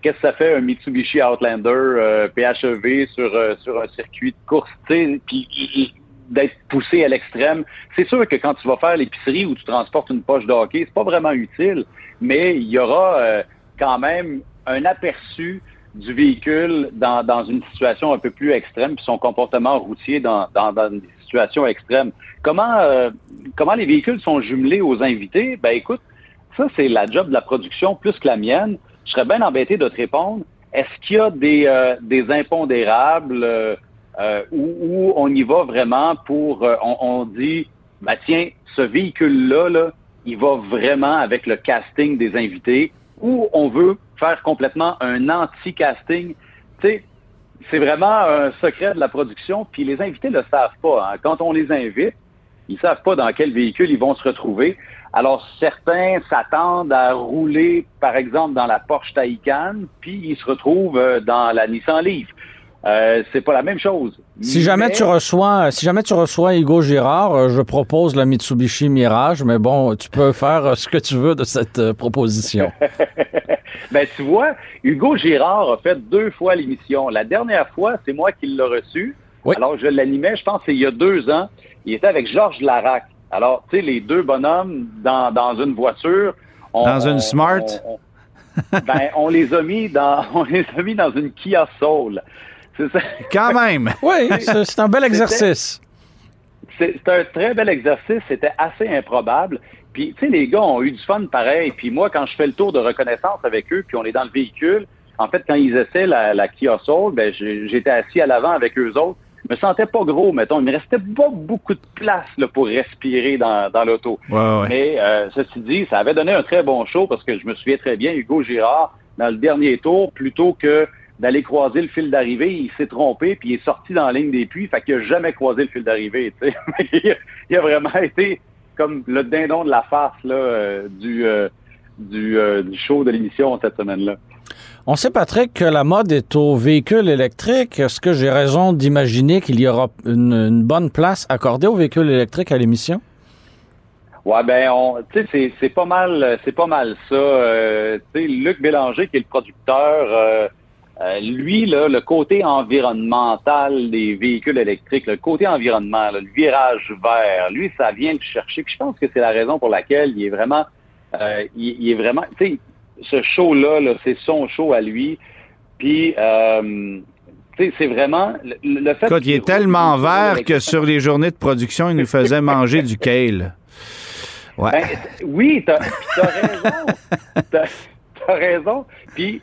qu'est-ce que ça fait un Mitsubishi Outlander euh, PHEV sur euh, sur un circuit de course, puis il- il- d'être poussé à l'extrême. C'est sûr que quand tu vas faire l'épicerie ou tu transportes une poche de hockey, c'est pas vraiment utile, mais il y aura quand même un aperçu du véhicule dans, dans une situation un peu plus extrême, puis son comportement routier dans, dans, dans des situations extrêmes. Comment, comment les véhicules sont jumelés aux invités? Ben écoute, ça, c'est la job de la production plus que la mienne. Je serais bien embêté de te répondre. Est-ce qu'il y a des, euh, des impondérables euh, euh, où, où on y va vraiment pour, euh, on, on dit, bah tiens, ce véhicule-là, là, il va vraiment avec le casting des invités, ou on veut faire complètement un anti-casting? Tu sais, c'est vraiment un secret de la production, puis les invités le savent pas. hein. Quand on les invite, ils savent pas dans quel véhicule ils vont se retrouver. Alors certains s'attendent à rouler, par exemple, dans la Porsche Taycan, puis ils se retrouvent euh, dans la Nissan Leaf. Euh, c'est pas la même chose. Si jamais Mais- tu reçois, si jamais tu reçois Hugo Girard, euh, je propose la Mitsubishi Mirage, mais bon, tu peux faire euh, ce que tu veux de cette proposition. ben, tu vois, Hugo Girard a fait deux fois l'émission. La dernière fois, c'est moi qui l'ai reçu. Oui. Alors, je l'animais, je pense, il y a deux ans. Il était avec Georges Larac. Alors, tu sais, les deux bonhommes dans, dans une voiture. on- Dans une on- Smart? on- on- ben, on les a mis dans, on les a mis dans une Kia Soul. C'est ça. Quand même! Oui, c'est un bel exercice. C'est un très bel exercice. C'était assez improbable. Puis, tu sais, les gars ont eu du fun pareil. Puis moi, quand je fais le tour de reconnaissance avec eux, puis on est dans le véhicule, en fait, quand ils essaient la, la Kia Soul, ben, j'étais assis à l'avant avec eux autres. Je me sentais pas gros, mettons. Il me restait pas beaucoup de place là, pour respirer dans, dans l'auto. Ouais, ouais. Mais euh, ceci dit, ça avait donné un très bon show parce que je me souviens très bien, Hugo Girard, dans le dernier tour, plutôt que d'aller croiser le fil d'arrivée, il s'est trompé puis il est sorti dans la ligne des puits, fait qu'il n'a jamais croisé le fil d'arrivée. il, a, il a vraiment été comme le dindon de la farce là, euh, du, euh, du, euh, du show de l'émission cette semaine-là. On sait, Patrick, que la mode est au véhicule électrique. Est-ce que j'ai raison d'imaginer qu'il y aura une, bonne place accordée aux véhicules électriques à l'émission? Ouais, ben, tu sais, c'est, pas mal, c'est pas mal ça. Euh, tu sais, Luc Bélanger, qui est le producteur, euh, euh, lui, là, le côté environnemental des véhicules électriques, le côté environnement, le virage vert, lui, ça vient le chercher. Je pense que c'est la raison pour laquelle il est vraiment, ce show-là, là, c'est son show à lui. Puis, euh, c'est vraiment le, le fait. Écoute, il est tellement vert avec- que sur les journées de production, il nous faisait manger du kale. Ouais. Ben, oui, t'as as raison. T'as as raison. Puis,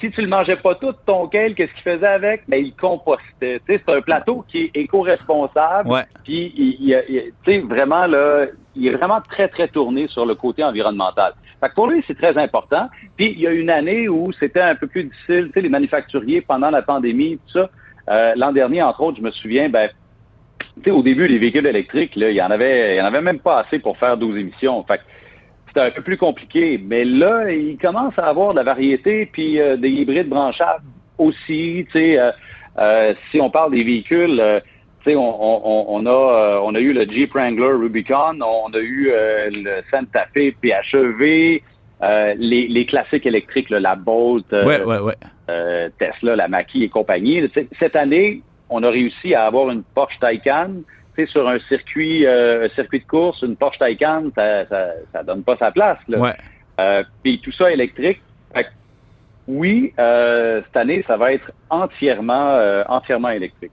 si tu le mangeais pas tout, ton kale, qu'est-ce qu'il faisait avec? Ben, il compostait. C'est un plateau qui est éco-responsable. Ouais. Puis, il, il- il- tu sais, vraiment, là, il est vraiment très, très tourné sur le côté environnemental. Fait que pour lui, c'est très important. Puis, il y a une année où c'était un peu plus difficile. Tu sais, les manufacturiers, pendant la pandémie, tout ça. euh, L'an dernier, entre autres, je me souviens, ben, au début, les véhicules électriques, là, il y en avait, il y en avait même pas assez pour faire 12 émissions. Fait c'était un peu plus compliqué. Mais là, il commence à avoir de la variété, puis euh, des hybrides branchables aussi. Euh, euh, si on parle des véhicules, euh, on, on, on a, euh, on a eu le Jeep Wrangler Rubicon, on a eu euh, le Santa Fe PHEV, euh, les, les classiques électriques, là, la Bolt, Ouais, ouais, ouais. Tesla, la Mackie et compagnie. Cette année, on a réussi à avoir une Porsche Taycan. Tu sais, sur un circuit, euh, un circuit de course, une Porsche Taycan, ça, ça, ça donne pas sa place. Là. Ouais. Euh, Puis tout ça électrique. Fait oui, euh, cette année, ça va être entièrement, euh, entièrement électrique.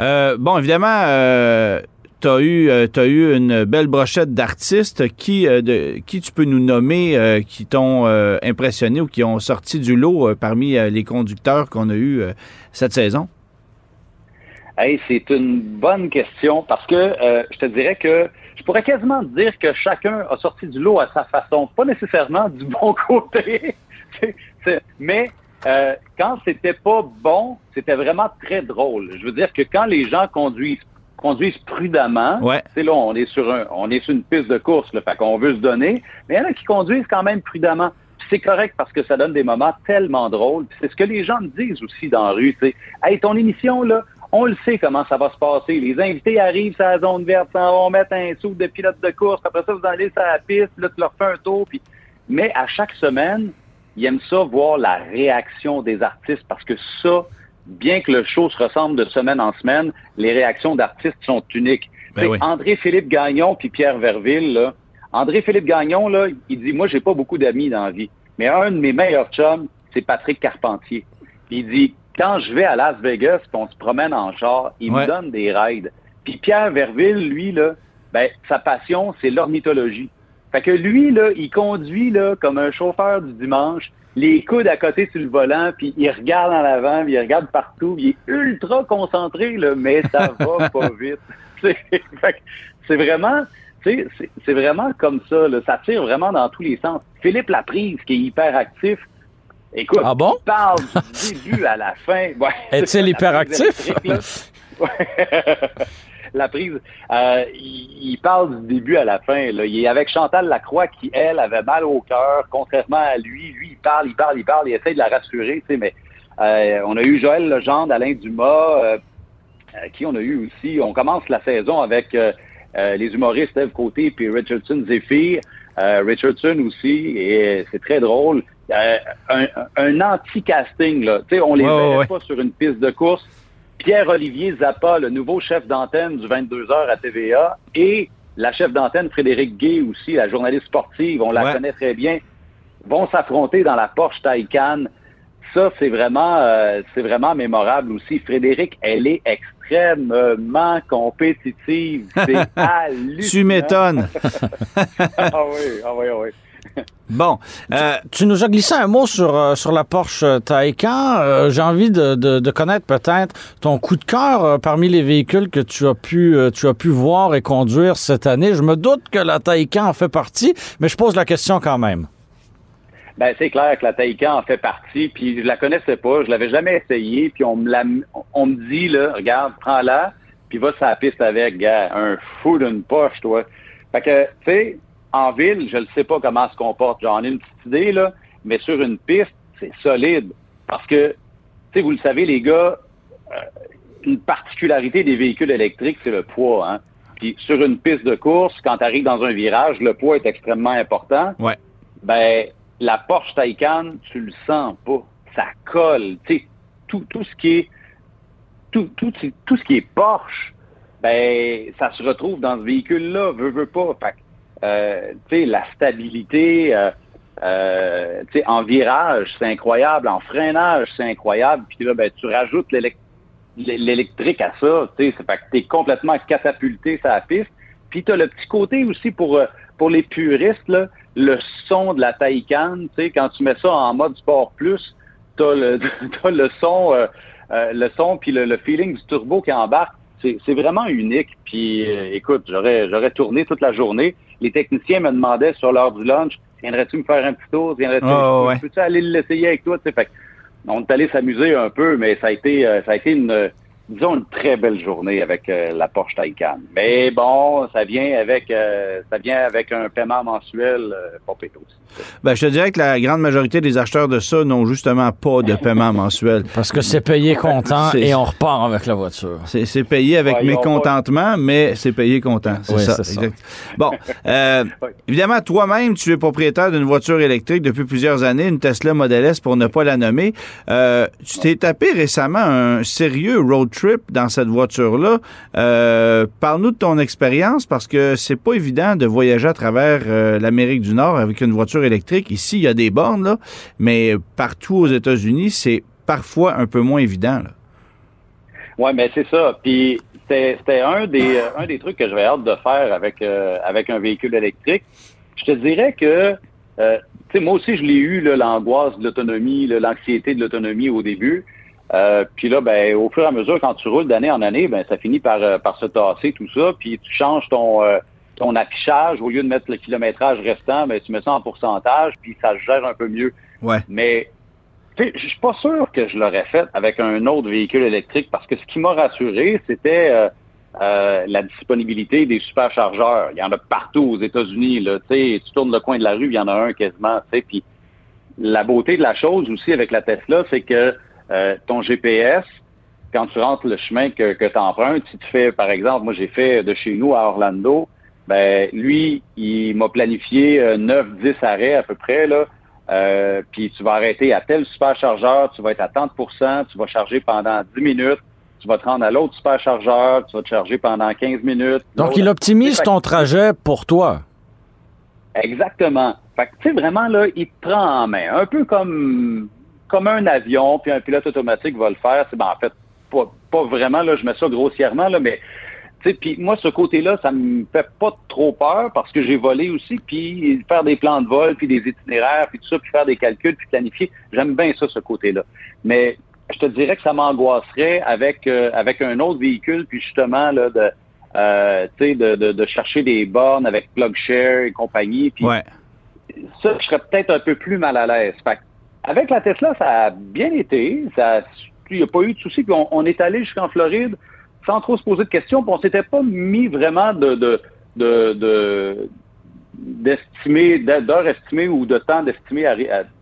Euh, bon, évidemment, euh, tu as eu, euh, eu une belle brochette d'artistes. Qui, euh, qui tu peux nous nommer qui t'ont impressionné ou qui ont sorti du lot parmi les conducteurs qu'on a eu cette saison? Hey, c'est une bonne question parce que je te dirais que je pourrais quasiment dire que chacun a sorti du lot à sa façon, pas nécessairement du bon côté, mais euh, quand c'était pas bon, c'était vraiment très drôle. Je veux dire que quand les gens conduisent conduisent prudemment, Ouais. sais, là on est sur un on est sur une piste de course, là, fait qu'on veut se donner, mais il y en a qui conduisent quand même prudemment. C'est correct parce que ça donne des moments tellement drôles. C'est ce que les gens me disent aussi dans la rue. tu sais. Hey, ton émission, là, on le sait comment ça va se passer. Les invités arrivent sur la zone verte, s'en vont mettre un sou de pilote de course. Après ça, vous allez sur la piste, là, tu leur fais un tour. Puis... Mais à chaque semaine, ils aiment ça voir la réaction des artistes parce que ça, bien que le show se ressemble de semaine en semaine, les réactions d'artistes sont uniques. Ben oui. André-Philippe Gagnon puis Pierre Verville, là, André-Philippe Gagnon, là, il dit, moi, j'ai pas beaucoup d'amis dans la vie, mais un de mes meilleurs chums, c'est Patrick Carpentier. Puis il dit, quand je vais à Las Vegas, puis on se promène en char, il Ouais. me donne des rides. Puis Pierre Verville, lui, là, ben, sa passion, c'est l'ornithologie. Fait que lui, là, il conduit là, comme un chauffeur du dimanche, les coudes à côté sur le volant, puis il regarde en avant, puis il regarde partout, puis il est ultra concentré, là, mais ça va pas vite. C'est fait que c'est vraiment, c'est- vraiment comme ça, là, ça tire vraiment dans tous les sens. Philippe Laprise, qui est hyper actif, écoute, Ah bon? il parle du début à la fin. Ouais, Est-il la hyperactif? La prise, euh, il, il parle du début à la fin. Là. Il est avec Chantal Lacroix qui, elle, avait mal au cœur, contrairement à lui. Lui, il parle, il parle, il parle, il essaie de la rassurer, tu sais, mais euh, on a eu Joël Legendre, Alain Dumas, euh, euh, qui on a eu aussi. On commence la saison avec euh, les humoristes Steve Côté puis Richardson Zephyr. Euh, Richardson aussi, et c'est très drôle. Euh, un, un anti-casting, là. Tu sais, on les Ouais, ouais. pas sur une piste de course. Pierre-Olivier Zappa, le nouveau chef d'antenne du 22h à TVA, et la chef d'antenne Frédéric Gay aussi, la journaliste sportive, on la Ouais. connaît très bien, vont s'affronter dans la Porsche Taycan. Ça, c'est vraiment, euh, c'est vraiment mémorable aussi. Frédéric, elle est extrêmement compétitive. C'est hallucinant. Tu m'étonnes. ah oui, ah oui, ah oui. Bon, euh, Tu nous as glissé un mot sur, euh, sur la Porsche Taycan. Euh, J'ai envie de, de, connaître peut-être ton coup de cœur parmi les véhicules que tu as pu tu as pu voir et conduire cette année. Je me doute que la Taycan en fait partie, mais je pose la question quand même. Ben, c'est clair que la Taycan en fait partie, puis je la connaissais pas, je l'avais jamais essayé, puis on me la, on me dit, là, regarde, prends-la, puis va sur la piste avec, gars, un fou d'une poche, toi. Fait que, tu sais, en ville, je ne sais pas comment se comporte, j'en ai une petite idée, là, mais sur une piste, c'est solide. Parce que, tu sais, vous le savez, les gars, euh, une particularité des véhicules électriques, c'est le poids, hein. Puis sur une piste de course, quand tu arrives dans un virage, le poids est extrêmement important ouais. ben la Porsche Taycan, tu le sens pas. Ça colle. Tu sais, tout, tout ce qui est tout, tout, tout ce qui est Porsche, ben ça se retrouve dans ce véhicule-là, veut, veut pas. Fait euh, la stabilité, euh, euh, en virage, c'est incroyable. En freinage, c'est incroyable. Puis là, ben, tu rajoutes l'élec- l'électrique à ça. C'est t'es complètement catapulté sur la piste. Puis tu as le petit côté aussi pour, euh, pour les puristes, là, le son de la Taycan, quand tu mets ça en mode sport plus, tu as le, t'as le son, euh, euh, le son puis le, le, feeling du turbo qui embarque. C'est vraiment unique. Puis écoute, j'aurais j'aurais tourné toute la journée. Les techniciens me demandaient sur l'heure du lunch, viendrais-tu me faire un petit tour? Viendrais-tu oh, ouais. peux-tu aller l'essayer avec toi? Fait, on est allé s'amuser un peu, mais ça a été ça a été une disons, une très belle journée avec euh, la Porsche Taycan. Mais bon, ça vient avec euh, ça vient avec un paiement mensuel euh, pas aussi. Ben, je te dirais que la grande majorité des acheteurs de ça n'ont justement pas de paiement mensuel. Parce que c'est payé content et on repart avec la voiture. C'est payé avec ouais, mécontentement, mais c'est payé content. C'est oui, ça, ça. Bon, euh, évidemment, toi-même, tu es propriétaire d'une voiture électrique depuis plusieurs années, une Tesla Model S pour ne pas la nommer. Euh, tu t'es tapé récemment un sérieux road trip dans cette voiture-là. Euh, Parle-nous de ton expérience parce que c'est pas évident de voyager à travers euh, l'Amérique du Nord avec une voiture électrique. Ici, il y a des bornes, là, mais partout aux États-Unis, c'est parfois un peu moins évident. Oui, mais c'est ça. Puis c'était un des, un des trucs que j'avais hâte de faire avec, euh, avec un véhicule électrique. Je te dirais que, euh, moi aussi, je l'ai eu, l'angoisse de l'autonomie, l'anxiété de l'autonomie au début. Euh, puis là, ben, au fur et à mesure, quand tu roules d'année en année, ben, ça finit par, par se tasser, tout ça. Puis tu changes ton, ton affichage, au lieu de mettre le kilométrage restant, ben, tu mets ça en pourcentage, puis ça gère un peu mieux. Ouais. Mais je suis pas sûr que je l'aurais fait avec un autre véhicule électrique parce que ce qui m'a rassuré, c'était euh, euh, la disponibilité des superchargeurs. Il y en a partout aux États-Unis. Là, tu tournes le coin de la rue, il y en a un quasiment. Puis la beauté de la chose aussi avec la Tesla, c'est que euh, ton GPS, quand tu rentres le chemin que, que tu empruntes, si tu fais, par exemple, moi j'ai fait de chez nous à Orlando, ben lui, il m'a planifié 9-10 arrêts à peu près, là. Euh, puis tu vas arrêter à tel superchargeur, tu vas être à 30% tu vas charger pendant 10 minutes, tu vas te rendre à l'autre superchargeur, tu vas te charger pendant 15 minutes. Donc, il optimise ton trajet pour toi. Exactement. Fait que, tu sais, vraiment, là, il te prend en main. Un peu comme, comme un avion, puis un pilote automatique va le faire. C'est ben, en fait, pas, pas vraiment, là, je mets ça grossièrement, là, mais puis moi, ce côté-là, ça me fait pas trop peur parce que j'ai volé aussi, puis faire des plans de vol, puis des itinéraires, puis tout ça, puis faire des calculs, puis planifier. J'aime bien ça, ce côté-là. Mais je te dirais que ça m'angoisserait avec euh, avec un autre véhicule, puis justement là de euh, de, de, de, chercher des bornes avec PlugShare et compagnie. Puis ouais. ça, je serais peut-être un peu plus mal à l'aise. Avec la Tesla, ça a bien été. Ça, il n'y a pas eu de soucis. Puis on, on est allé jusqu'en Floride sans trop se poser de questions. Puis on s'était pas mis vraiment de, de, de, de d'estimer, d'heures estimées ou de temps d'estimer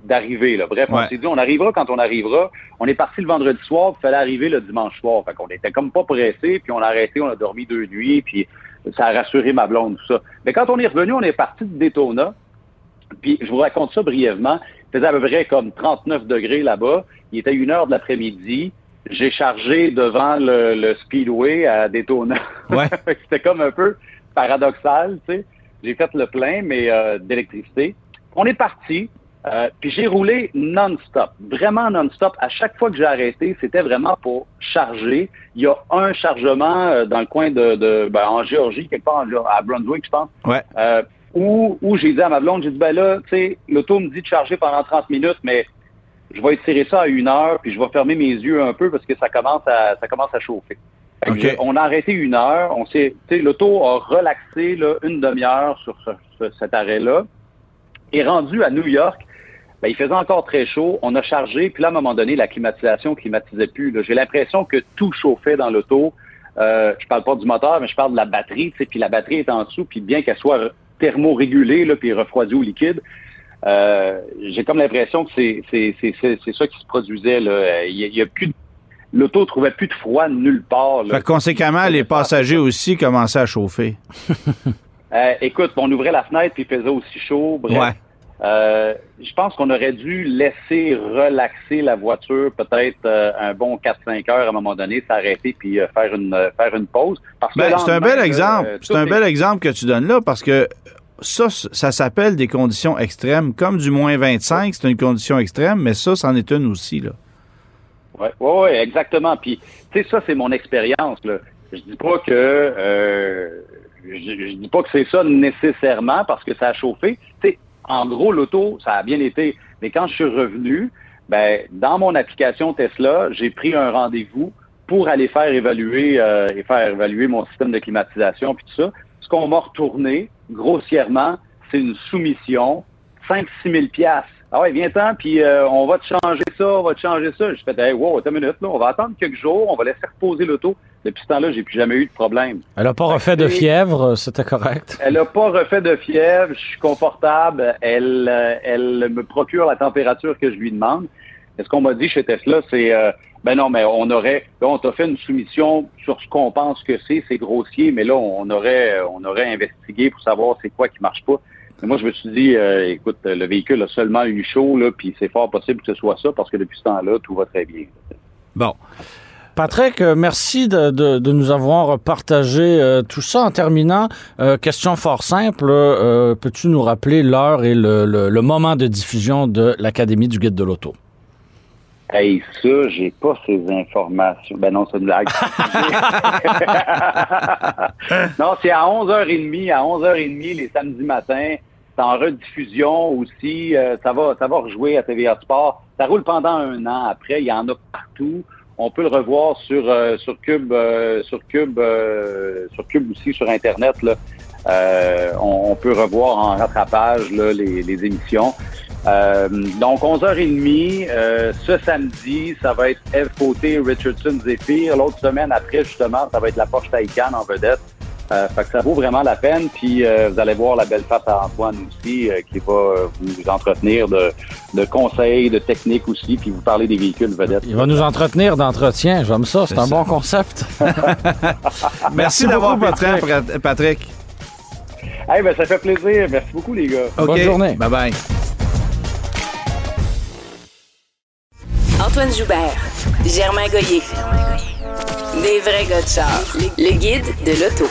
d'arriver. Là. Bref, Ouais. on s'est dit, on arrivera quand on arrivera. On est parti le vendredi soir, il fallait arriver le dimanche soir. Fait qu'on était comme pas pressé, puis on a arrêté, on a dormi deux nuits, puis ça a rassuré ma blonde, tout ça. Mais quand on est revenu, on est parti de Daytona, puis je vous raconte ça brièvement. Faisait à peu près comme 39 degrés là-bas. Il était une heure de l'après-midi. J'ai chargé devant le, le Speedway à Daytona. Ouais. C'était comme un peu paradoxal, tu sais. J'ai fait le plein, mais euh, d'électricité. On est parti. Euh, puis j'ai roulé non-stop, vraiment non-stop. À chaque fois que j'ai arrêté, c'était vraiment pour charger. Il y a un chargement euh, dans le coin de, de ben, en Géorgie, quelque part en- à Brunswick, je pense, Ouais. Où, où j'ai dit à ma blonde, j'ai dit, ben là, tu sais, l'auto me dit de charger pendant 30 minutes, mais je vais étirer ça à une heure, puis je vais fermer mes yeux un peu parce que ça commence à, ça commence à chauffer. On a arrêté une heure, on s'est, tu sais, l'auto a relaxé là, une demi-heure sur ce- ce- cet arrêt-là. Et rendu à New York, ben, il faisait encore très chaud. On a chargé, puis là, à un moment donné, la climatisation climatisait plus. J'ai l'impression que tout chauffait dans l'auto. Euh, je parle pas du moteur, mais je parle de la batterie. tu sais, Puis la batterie est en dessous, puis bien qu'elle soit thermorégulée, là, puis refroidie au liquide, euh, j'ai comme l'impression que c'est c'est c'est c'est c'est ça qui se produisait là. Il y a, il y a plus de- l'auto trouvait plus de froid nulle part. Là. Fait que conséquemment, les passagers aussi commençaient à chauffer. Euh, écoute, on ouvrait la fenêtre puis il faisait aussi chaud. Bref. Ouais. Euh, je pense qu'on aurait dû laisser relaxer la voiture peut-être euh, un bon 4-5 heures à un moment donné, s'arrêter puis euh, faire une faire une pause. Ben, c'est un bel exemple. C'est un est- bel exemple que tu donnes là parce que ça, ça s'appelle des conditions extrêmes. Comme du moins 25, c'est une condition extrême, mais ça, c'en est une aussi. Là. Ouais, ouais, ouais, exactement. Puis, tu sais, ça, c'est mon expérience. là. je dis pas que je, je dis pas que c'est ça nécessairement parce que ça a chauffé. Tu sais, en gros, l'auto, ça a bien été. Mais quand je suis revenu, ben, dans mon application Tesla, j'ai pris un rendez-vous pour aller faire évaluer euh, et faire évaluer mon système de climatisation puis tout ça. Ce qu'on m'a retourné, grossièrement, c'est une soumission, 5-6 000 piastres. Ah ouais, viens-t'en, puis euh, on va te changer ça, on va te changer ça. Je fais, hey, wow, attends une minute, là, on va attendre quelques jours, on va laisser reposer l'auto. Depuis ce temps-là, j'ai plus jamais eu de problème. Elle n'a pas refait de fièvre, c'était correct? Elle n'a pas refait de fièvre, je suis confortable, elle, euh, elle me procure la température que je lui demande. Et ce qu'on m'a dit chez Tesla, c'est euh, ben non, mais on aurait, là, on t'a fait une soumission sur ce qu'on pense que c'est, c'est grossier, mais là, on aurait, on aurait investigué pour savoir c'est quoi qui marche pas. Mais moi, je me suis dit, euh, écoute, le véhicule a seulement eu chaud, là, puis c'est fort possible que ce soit ça, parce que depuis ce temps-là, tout va très bien. Bon. Patrick, euh, merci de, de, de, nous avoir partagé euh, tout ça. En terminant, euh, question fort simple, euh, peux-tu nous rappeler l'heure et le, le, le, moment de diffusion de l'Académie du Guide de l'Auto? Hey, ça, j'ai pas ces informations. Ben non, c'est une blague. non, c'est à 11h30, à 11h30 les samedis matins. C'est en rediffusion aussi. Ça va ça va rejouer à TVA Sport. Ça roule pendant un an. Après, il y en a partout. On peut le revoir sur euh, sur Cube euh, sur Cube sur Cube aussi sur Internet. On, peut revoir en rattrapage les, émissions. Euh, donc, 11h30, euh, ce samedi, ça va être Eve Richardson, Zephyr. L'autre semaine après, justement, ça va être la Porsche Taycan en vedette. Euh, fait que ça vaut vraiment la peine. Puis euh, vous allez voir la belle face à Antoine aussi, euh, qui va vous entretenir de, de, conseils, de techniques aussi, puis vous parler des véhicules vedettes. Il va nous entretenir d'entretien. J'aime ça. C'est un ça. bon concept. Merci, Merci d'avoir Patrick. Patrick. Hey, ben, ça fait plaisir. Merci beaucoup, les gars. Okay. Bonne journée. Bye bye. Antoine Joubert, Germain Goyer. Des vrais gars de. Le guide de l'auto.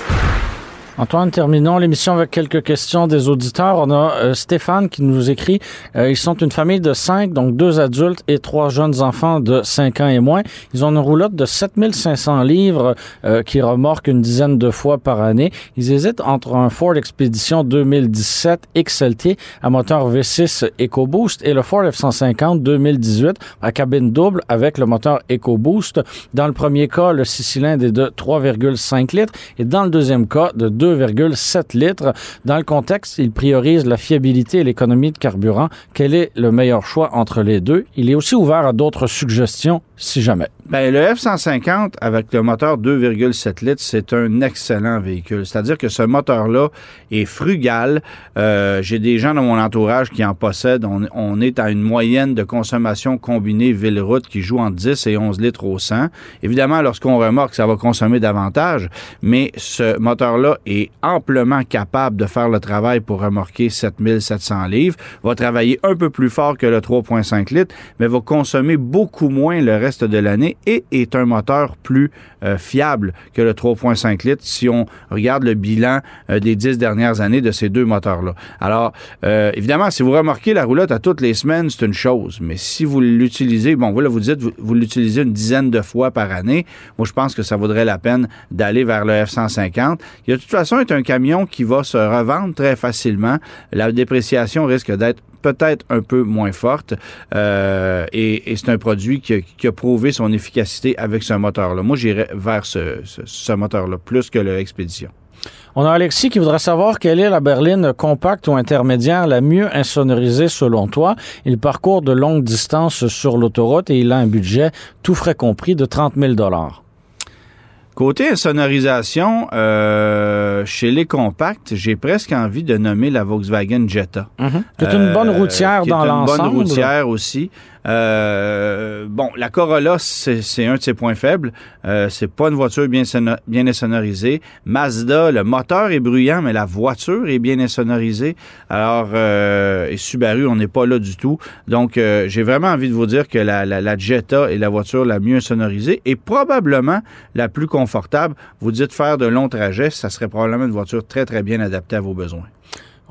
Antoine, terminons l'émission avec quelques questions des auditeurs. On a euh, Stéphane qui nous écrit, euh, ils sont une famille de cinq, donc deux adultes et trois jeunes enfants de cinq ans et moins. Ils ont une roulotte de 7500 livres euh, qui remorque une dizaine de fois par année. Ils hésitent entre un Ford Expedition 2017 XLT à moteur V6 EcoBoost et le Ford F-150 2018 à cabine double avec le moteur EcoBoost. Dans le premier cas, le six cylindres est de 3,5 litres et dans le deuxième cas, de 2 2,7 litres. Dans le contexte, il priorise la fiabilité et l'économie de carburant. Quel est le meilleur choix entre les deux? Il est aussi ouvert à d'autres suggestions si jamais. Ben, le F-150 avec le moteur 2,7 litres, c'est un excellent véhicule. C'est-à-dire que ce moteur-là est frugal. Euh, J'ai des gens dans mon entourage qui en possèdent. On, on, est à une moyenne de consommation combinée ville-route qui joue entre 10 et 11 litres au 100. Évidemment, lorsqu'on remorque, ça va consommer davantage, mais ce moteur-là est amplement capable de faire le travail pour remorquer 7700 livres, va travailler un peu plus fort que le 3,5 litres, mais va consommer beaucoup moins le reste de l'année et est un moteur plus euh, fiable que le 3.5 litres si on regarde le bilan euh, des dix dernières années de ces deux moteurs-là. Alors, euh, évidemment, si vous remorquez la roulotte à toutes les semaines, c'est une chose, mais si vous l'utilisez, bon, vous, là, vous dites, vous, vous l'utilisez une dizaine de fois par année, moi, je pense que ça vaudrait la peine d'aller vers le F-150. Il, de toute façon, est un camion qui va se revendre très facilement. La dépréciation risque d'être peut-être un peu moins forte. Euh, et, c'est un produit qui a, prouvé son efficacité avec ce moteur-là. Moi, j'irais vers ce, moteur-là, plus que le Expedition. On a Alexis qui voudrait savoir quelle est la berline compacte ou intermédiaire la mieux insonorisée selon toi. Il parcourt de longues distances sur l'autoroute et il a un budget, tout frais compris, de 30 000 Côté sonorisation, euh, chez les compacts, j'ai presque envie de nommer la Volkswagen Jetta. Mm -hmm. C'est une bonne routière euh, dans l'ensemble. Une bonne routière aussi. Euh, bon, la Corolla, c'est un de ses points faibles. Euh, c'est pas une voiture bien, bien insonorisée. Mazda, le moteur est bruyant, mais la voiture est bien insonorisée. Alors, euh, et Subaru, on n'est pas là du tout. Donc, euh, j'ai vraiment envie de vous dire que la, la, la, Jetta est la voiture la mieux insonorisée et probablement la plus confortable. Vous dites faire de longs trajets, ça serait probablement une voiture très, très bien adaptée à vos besoins.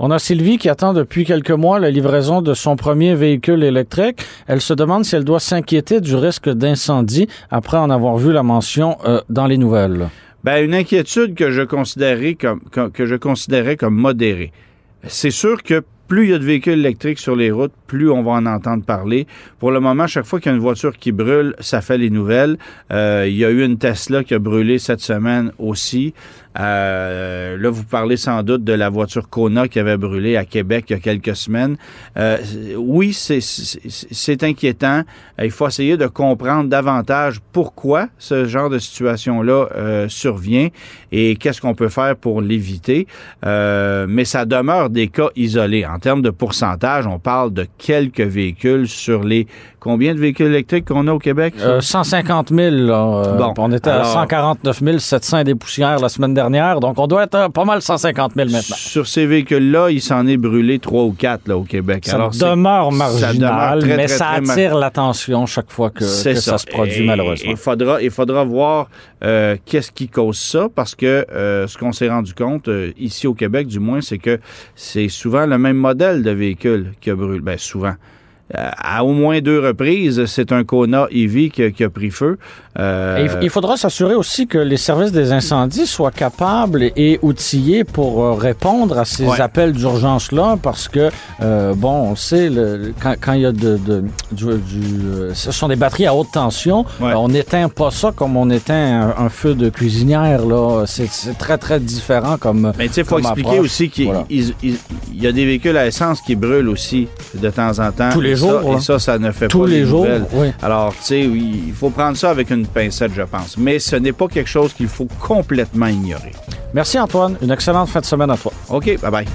On a Sylvie qui attend depuis quelques mois la livraison de son premier véhicule électrique. Elle se demande si elle doit s'inquiéter du risque d'incendie après en avoir vu la mention euh, dans les nouvelles. Ben, une inquiétude que je considérais comme, que, que je considérais comme modérée. C'est sûr que plus il y a de véhicules électriques sur les routes, plus on va en entendre parler. Pour le moment, chaque fois qu'il y a une voiture qui brûle, ça fait les nouvelles. Euh, il y a eu une Tesla qui a brûlé cette semaine aussi. Euh, là, vous parlez sans doute de la voiture Kona qui avait brûlé à Québec il y a quelques semaines. Euh, oui, c'est inquiétant. Il faut essayer de comprendre davantage pourquoi ce genre de situation-là euh, survient et qu'est-ce qu'on peut faire pour l'éviter. Euh, mais ça demeure des cas isolés. En termes de pourcentage, on parle de quelques véhicules sur les Combien de véhicules électriques qu'on a au Québec? Euh, 150 000. Là. bon, on était à 149 700 des poussières la semaine dernière, donc on doit être pas mal 150 000 maintenant. Sur ces véhicules-là, il s'en est brûlé trois ou quatre là, au Québec. Ça Alors, demeure marginal, ça demeure très, mais très, ça attire l'attention chaque fois que, que ça. se produit, malheureusement. Il faudra, il faudra voir euh, qu'est-ce qui cause ça, parce que euh, ce qu'on s'est rendu compte, euh, ici au Québec du moins, c'est que c'est souvent le même modèle de véhicule qui a brûlé. Bien, souvent. Euh, à au moins deux reprises, c'est un Kona EV qui, a pris feu. Euh, il faudra s'assurer aussi que les services des incendies soient capables et outillés pour euh, répondre à ces appels d'urgence-là, parce que, bon, on sait, le, quand, il y a de, du, ce sont des batteries à haute tension, on n'éteint pas ça comme on éteint un, feu de cuisinière, là. C'est très, très différent comme Mais tu sais, il faut expliquer aussi qu'il y a des véhicules à essence qui brûlent aussi de temps en temps. Tous les et ça, ça ne fait Tous pas les jours, oui. Alors, tu sais, il faut prendre ça avec une pincette, je pense. Mais ce n'est pas quelque chose qu'il faut complètement ignorer. Merci, Antoine. Une excellente fin de semaine à toi. OK, bye-bye.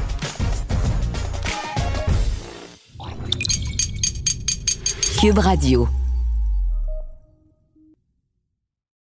Cube Radio.